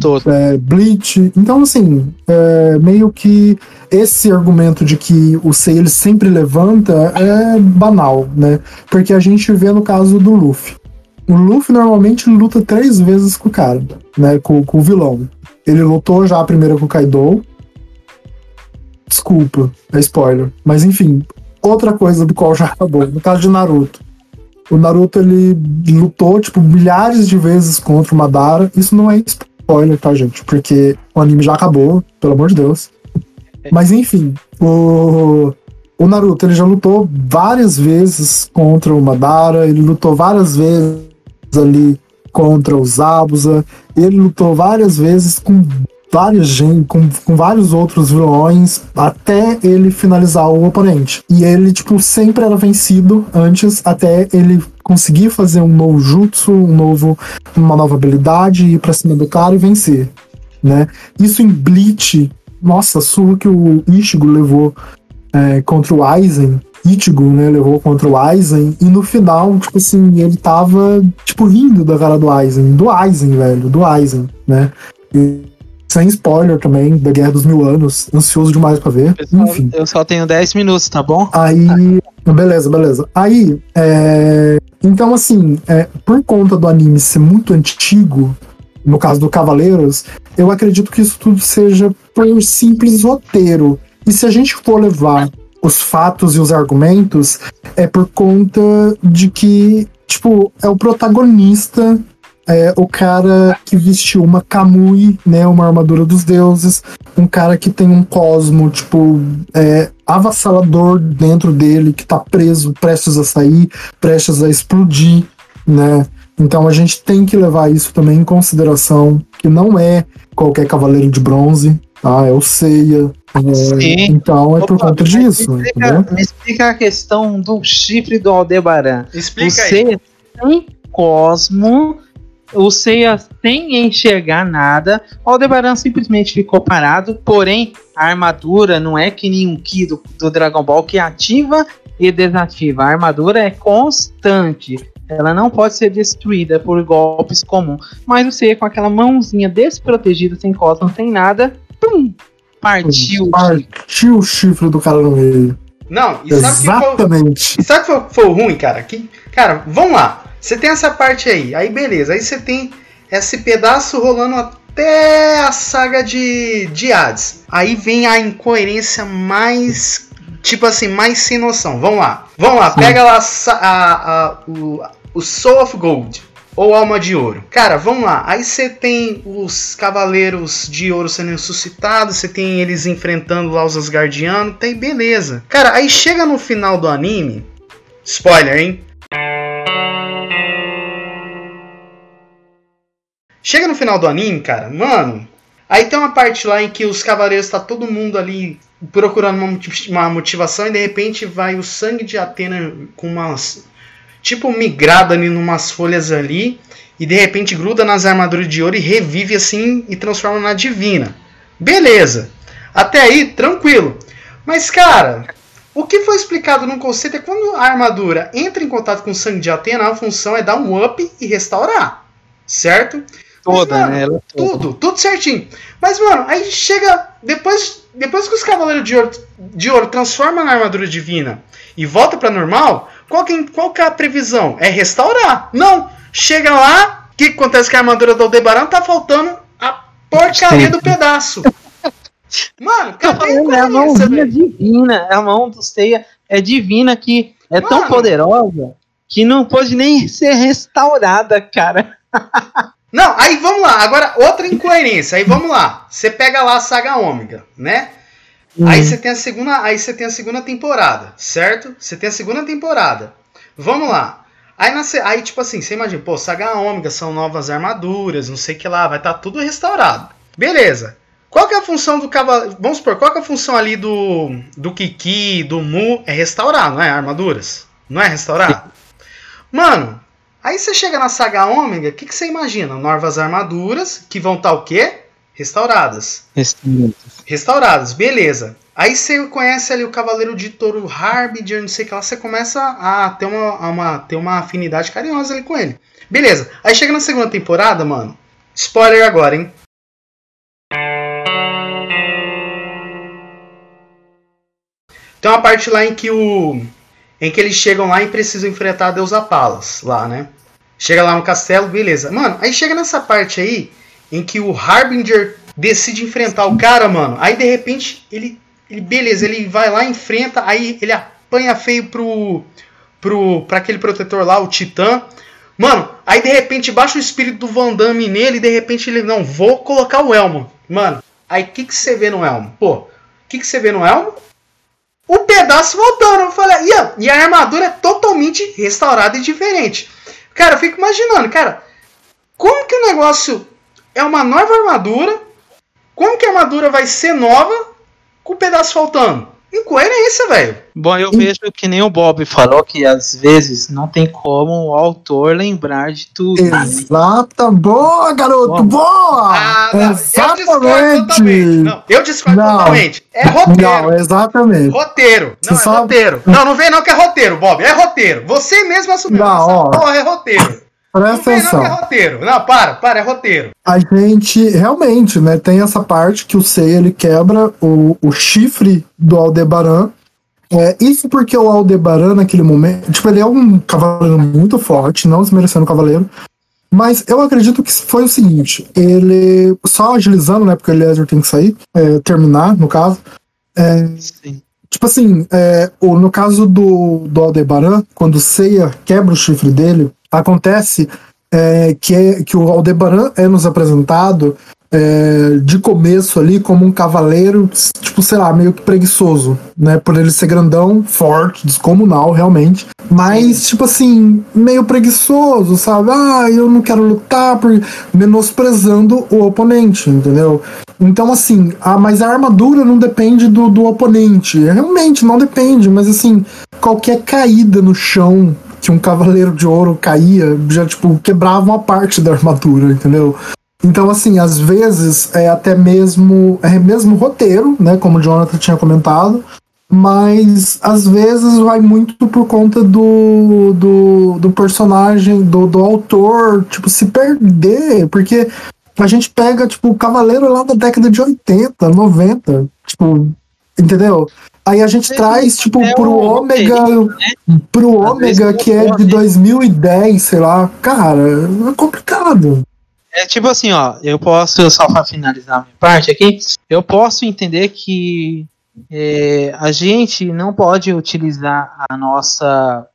todos. é, Bleach. Então, assim, é, meio que esse argumento de que o Sei ele sempre levanta é banal, né? Porque a gente vê no caso do Luffy. O Luffy normalmente luta três vezes com o cara, né? Com, com o vilão. Ele lutou já a primeira com o Kaido. Desculpa, é spoiler. Mas enfim, outra coisa do qual já acabou. No caso de Naruto. O Naruto ele lutou, tipo, milhares de vezes contra o Madara. Isso não é spoiler, tá, gente? Porque o anime já acabou, pelo amor de Deus. Mas enfim, o, o Naruto ele já lutou várias vezes contra o Madara, ele lutou várias vezes ali contra os Zabuza, ele lutou várias vezes com vários com, com vários outros vilões até ele finalizar o oponente. E ele, tipo, sempre era vencido antes até ele conseguir fazer um novo jutsu, um novo, uma nova habilidade, ir pra cima do cara e vencer. Né? Isso em Bleach, nossa, a surra que o Ichigo levou é, contra o Aizen. Ichigo, né, levou contra o Aizen, e no final, tipo assim, ele tava, tipo, rindo da cara do Aizen, do Aizen, velho, do Aizen, né, e, sem spoiler também, da Guerra dos Mil Anos, ansioso demais pra ver, Pessoal, enfim. eu só tenho 10 minutos, tá bom? Aí. Beleza, beleza. Aí, é, então, assim, é, por conta do anime ser muito antigo, no caso do Cavaleiros, eu acredito que isso tudo seja por simples roteiro. E se a gente for levar os fatos e os argumentos, é por conta de que, tipo, é o protagonista. É o cara que vestiu uma Kamui, né, uma armadura dos deuses, um cara que tem um cosmo, tipo, é, avassalador dentro dele, que tá preso, prestes a sair, prestes a explodir, né? Então a gente tem que levar isso também em consideração, que não é qualquer cavaleiro de bronze, tá? É o Seiya. é, então é por Opa, conta me disso, explica, entendeu? me explica a questão do chifre do Aldebaran. Explica o aí. Seiya tem cosmo, o Seiya sem enxergar nada, o Aldebaran simplesmente ficou parado, porém a armadura não é que nem um Ki do, do Dragon Ball que ativa e desativa. A armadura é constante. Ela não pode ser destruída por golpes comuns. Mas o Seiya com aquela mãozinha desprotegida, sem cosmo, sem nada, pum, partiu. Partiu o chifre do cara no meio. Não, e sabe o que foi, Exatamente. e sabe o que foi, foi o ruim, cara? Que, cara, vamos lá. Você tem essa parte aí, aí beleza. Aí você tem esse pedaço rolando até a saga de, de Hades. Aí vem a incoerência mais. Tipo assim, mais sem noção. Vamos lá. Vamos lá, pega lá a, a- o, o Soul of Gold. Ou Alma de Ouro. Cara, vamos lá. Aí você tem os Cavaleiros de Ouro sendo ressuscitados. Você tem eles enfrentando lá os Asgardianos. Tem beleza. Cara, aí chega no final do anime. Spoiler, hein? Chega no final do anime, cara, mano. Aí tem uma parte lá em que os cavaleiros tá todo mundo ali procurando uma uma motivação e de repente vai o sangue de Atena com umas tipo migrado ali numas folhas ali e de repente gruda nas armaduras de ouro e revive assim e transforma na divina. Beleza. Até aí tranquilo. Mas cara, o que foi explicado no conceito é quando a armadura entra em contato com o sangue de Atena, a função é dar um up e restaurar. Certo? Toda, Mas, mano, né? Ela toda. Tudo, tudo certinho. Mas, mano, aí chega. Depois, depois que os Cavaleiros de Ouro, de Ouro transformam na armadura divina e volta pra normal, qual que, qual que é a previsão? É restaurar. Não. Chega lá, o que acontece com a armadura do Aldebaran? Tá faltando a porcaria do pedaço. Mano, cadê a falando, é a incoerência, mãozinha divina. A mão do Seiya é divina que é tão Mano. poderosa que não pode nem ser restaurada, cara. Não, aí vamos lá. Agora, outra incoerência. Aí vamos lá. Você pega lá a saga Ômega, né? Aí você tem a segunda, aí você tem a segunda temporada, certo? Você tem a segunda temporada. Vamos lá. Aí, na aí tipo assim, você imagina, pô, Saga Ômega são novas armaduras, não sei o que lá, vai estar tudo restaurado. Beleza. Qual que é a função do cavaleiro? Vamos supor, qual que é a função ali do do Kiki, do Mu? É restaurar, não é? Armaduras. Não é restaurar? Mano, aí você chega na Saga Ômega, o que, que você imagina? Novas armaduras que vão estar o quê? Restauradas. Restaurados, beleza. Aí você conhece ali o Cavaleiro de Touro Harbinger, não sei o que lá, você começa a ter uma, a uma, ter uma afinidade carinhosa ali com ele. Beleza. Aí chega na segunda temporada, mano. Spoiler agora, hein? Tem uma parte lá em que o. Em que eles chegam lá e precisam enfrentar a deusa Palas lá, né? Chega lá no castelo, beleza. Mano, aí chega nessa parte aí em que o Harbinger decide enfrentar o cara, mano. Aí de repente ele, ele beleza, ele vai lá, enfrenta, aí ele apanha feio pro pro para aquele protetor lá, o Titã. Mano, aí de repente baixa o espírito do Van Damme nele e de repente ele não vou colocar o elmo. Mano, aí que que você vê no elmo? Pô, que que você vê no elmo? O pedaço voltando. Eu falei, e a, e a armadura é totalmente restaurada e diferente. Cara, eu fico imaginando, cara, como que o negócio é uma nova armadura? Como que a armadura vai ser nova com o pedaço faltando? Incoerência, velho. Bom, eu vejo que nem o Bob falou que às vezes não tem como o autor lembrar de tudo. né? Exata, boa, garoto, boa! Ah, não, eu discordo exatamente! totalmente. Não, eu discordo Não. totalmente. É roteiro. Não, exatamente. Roteiro. Não, Você é sabe- roteiro. Não, não vem não que é roteiro, Bob. É roteiro. Você mesmo assumiu. Não, Essa ó. porra é roteiro. Não Presta não que é atenção. roteiro. Não, para, para, é roteiro. A gente realmente, né, tem essa parte que o Seiya ele quebra o, o chifre do Aldebaran. É, isso porque o Aldebaran, naquele momento, tipo, ele é um cavaleiro muito forte, não desmerecendo o cavaleiro. Mas eu acredito que foi o seguinte: ele, só agilizando, né, porque o Eliezer tem que sair, é, terminar, no caso. É, Sim. Tipo assim, é, o, no caso do, do Aldebaran, quando o Seiya quebra o chifre dele, acontece é, que, é, que o Aldebaran é nos apresentado é, de começo ali como um cavaleiro, tipo, sei lá, meio que preguiçoso, né? Por ele ser grandão, forte, descomunal, realmente. Mas, tipo assim, meio preguiçoso, sabe? Ah, eu não quero lutar, por... menosprezando o oponente, entendeu? Então, assim, a, mas a armadura não depende do, do oponente. Realmente, não depende, mas assim, qualquer caída no chão que um cavaleiro de ouro caía, já, tipo, quebrava uma parte da armadura, entendeu? Então, assim, às vezes é até mesmo é mesmo roteiro, né? Como o Jonathan tinha comentado, mas às vezes vai muito por conta do, do, do personagem, do, do autor, tipo, se perder, porque a gente pega, tipo, o Cavaleiro lá da década de 80, 90, tipo, entendeu? Aí a gente traz, tipo, é pro o Ômega, pro Às Ômega que é de pode. 2010, sei lá, cara, é complicado. É tipo assim, ó, eu posso, só para finalizar a minha parte aqui, eu posso entender que é, a gente não pode utilizar a nossa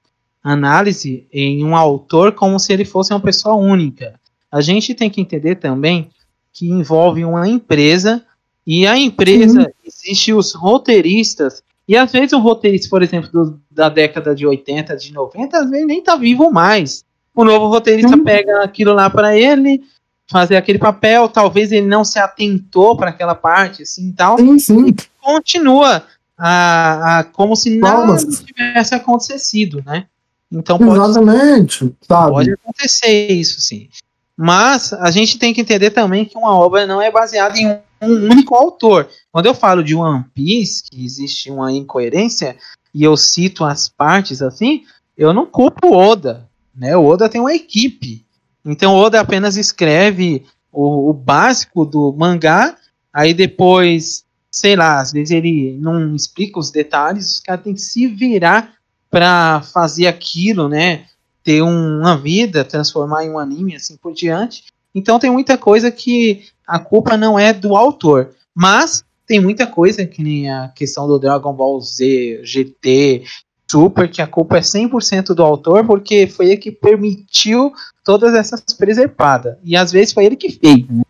análise em um autor como se ele fosse uma pessoa única. A gente tem que entender também que envolve uma empresa e a empresa existe os roteiristas e às vezes o roteirista, por exemplo, do- da década de 80, de 90, às vezes nem tá vivo mais. O novo roteirista Sim. pega aquilo lá para ele, fazer aquele papel, talvez ele não se atentou para aquela parte, assim, e tal, Sim, sim. continua a, a- como se nada Palmas. tivesse acontecido, né? Então pode Exatamente, sabe? Pode acontecer isso, sim. Mas a gente tem que entender também que uma obra não é baseada em um, único autor. Quando eu falo de One Piece, que existe uma incoerência, e eu cito as partes assim, eu não culpo o Oda. Né? O Oda tem uma equipe. Então o Oda apenas escreve o, o básico do mangá, aí depois, sei lá, às vezes ele não explica os detalhes, os caras têm que se virar para fazer aquilo, né? ter um- uma vida, transformar em um anime, assim por diante. Então tem muita coisa que a culpa não é do autor, mas tem muita coisa que nem a questão do Dragon Ball Z, GT, Super, que a culpa é 100% do autor, porque foi ele que permitiu todas essas preservadas. E às vezes foi ele que fez. né?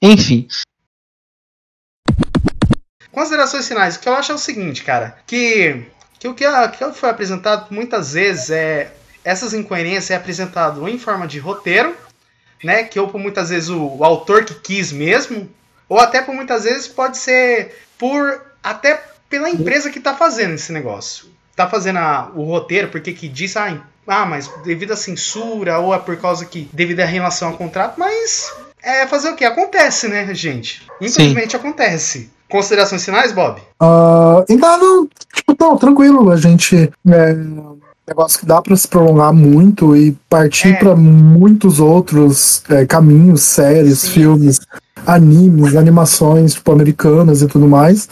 Enfim, Considerações finais. O que eu acho é o seguinte, cara. Que, que o que, a- que foi apresentado muitas vezes é. Essas incoerências é apresentado em forma de roteiro, né? Que ou por muitas vezes o, o autor que quis mesmo, ou até por muitas vezes pode ser por. até pela empresa que tá fazendo esse negócio. Tá fazendo a- o roteiro porque que diz, ah, ah, mas devido à censura, ou é por causa que. devido à relação ao contrato, mas. É fazer o que? Acontece, né, gente? Infelizmente acontece. Considerações finais, Bob? Ah, então, não, tipo, não, tranquilo, a gente. é, negócio que dá pra se prolongar muito e partir É. pra muitos outros é, caminhos, séries, Sim. filmes, animes, animações tipo americanas e tudo mais.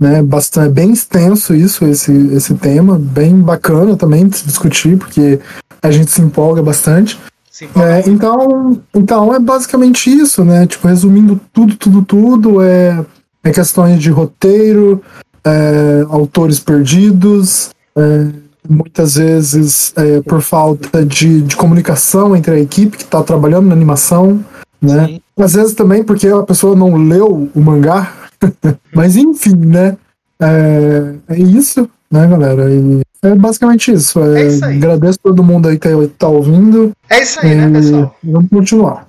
Né, bastante, é bem extenso isso, esse, esse tema, bem bacana também de se discutir, porque a gente se empolga bastante. Se empolga É, então, então é basicamente isso, né? Tipo, resumindo tudo, tudo, tudo, é, é questões de roteiro, é, autores perdidos, é, muitas vezes é, por falta de, de comunicação entre a equipe que está trabalhando na animação, né? Sim. Às vezes também porque a pessoa não leu o mangá, mas enfim, né? É, é isso, né, galera? E é basicamente isso. É, É isso aí. Agradeço todo mundo aí que tá ouvindo. É isso aí, né, pessoal? Vamos continuar.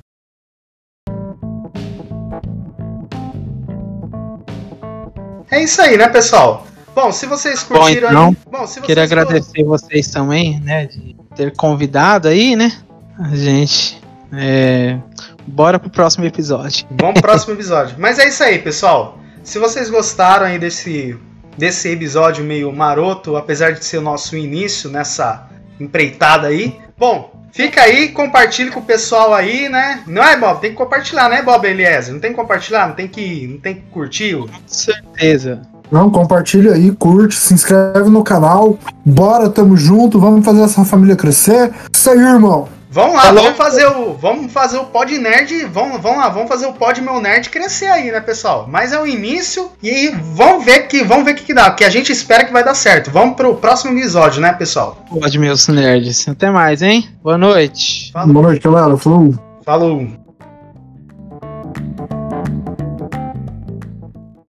É isso aí, né, pessoal? Bom, se vocês Bom, curtiram então, aí. Bom, se Queria agradecer vocês também, né, de ter convidado aí, né, a gente. É, bora pro próximo episódio. Pro próximo episódio. Mas é isso aí, pessoal. Se vocês gostaram aí desse, desse episódio meio maroto, apesar de ser o nosso início nessa empreitada aí, bom, fica aí, compartilhe com o pessoal aí, né? Não é, Bob? Tem que compartilhar, né, Bob Eliezer? Não tem que compartilhar, não tem que, não tem que curtir. Com certeza. Não, compartilha aí, curte, se inscreve no canal. Bora, tamo junto, vamos fazer essa família crescer. Isso aí, irmão. Vamos lá, Falou. vamos fazer o, vamos fazer o Pod Nerd, vamos, vamos lá, vamos fazer o Pod Meu Nerd crescer aí, né, pessoal? Mas é o início e vamos ver que, vamos ver o que, que dá, que a gente espera que vai dar certo. Vamos pro próximo episódio, né, pessoal? Pode, meus nerds. Até mais, hein? Boa noite. Falou. Boa noite, galera. Falou. Falou.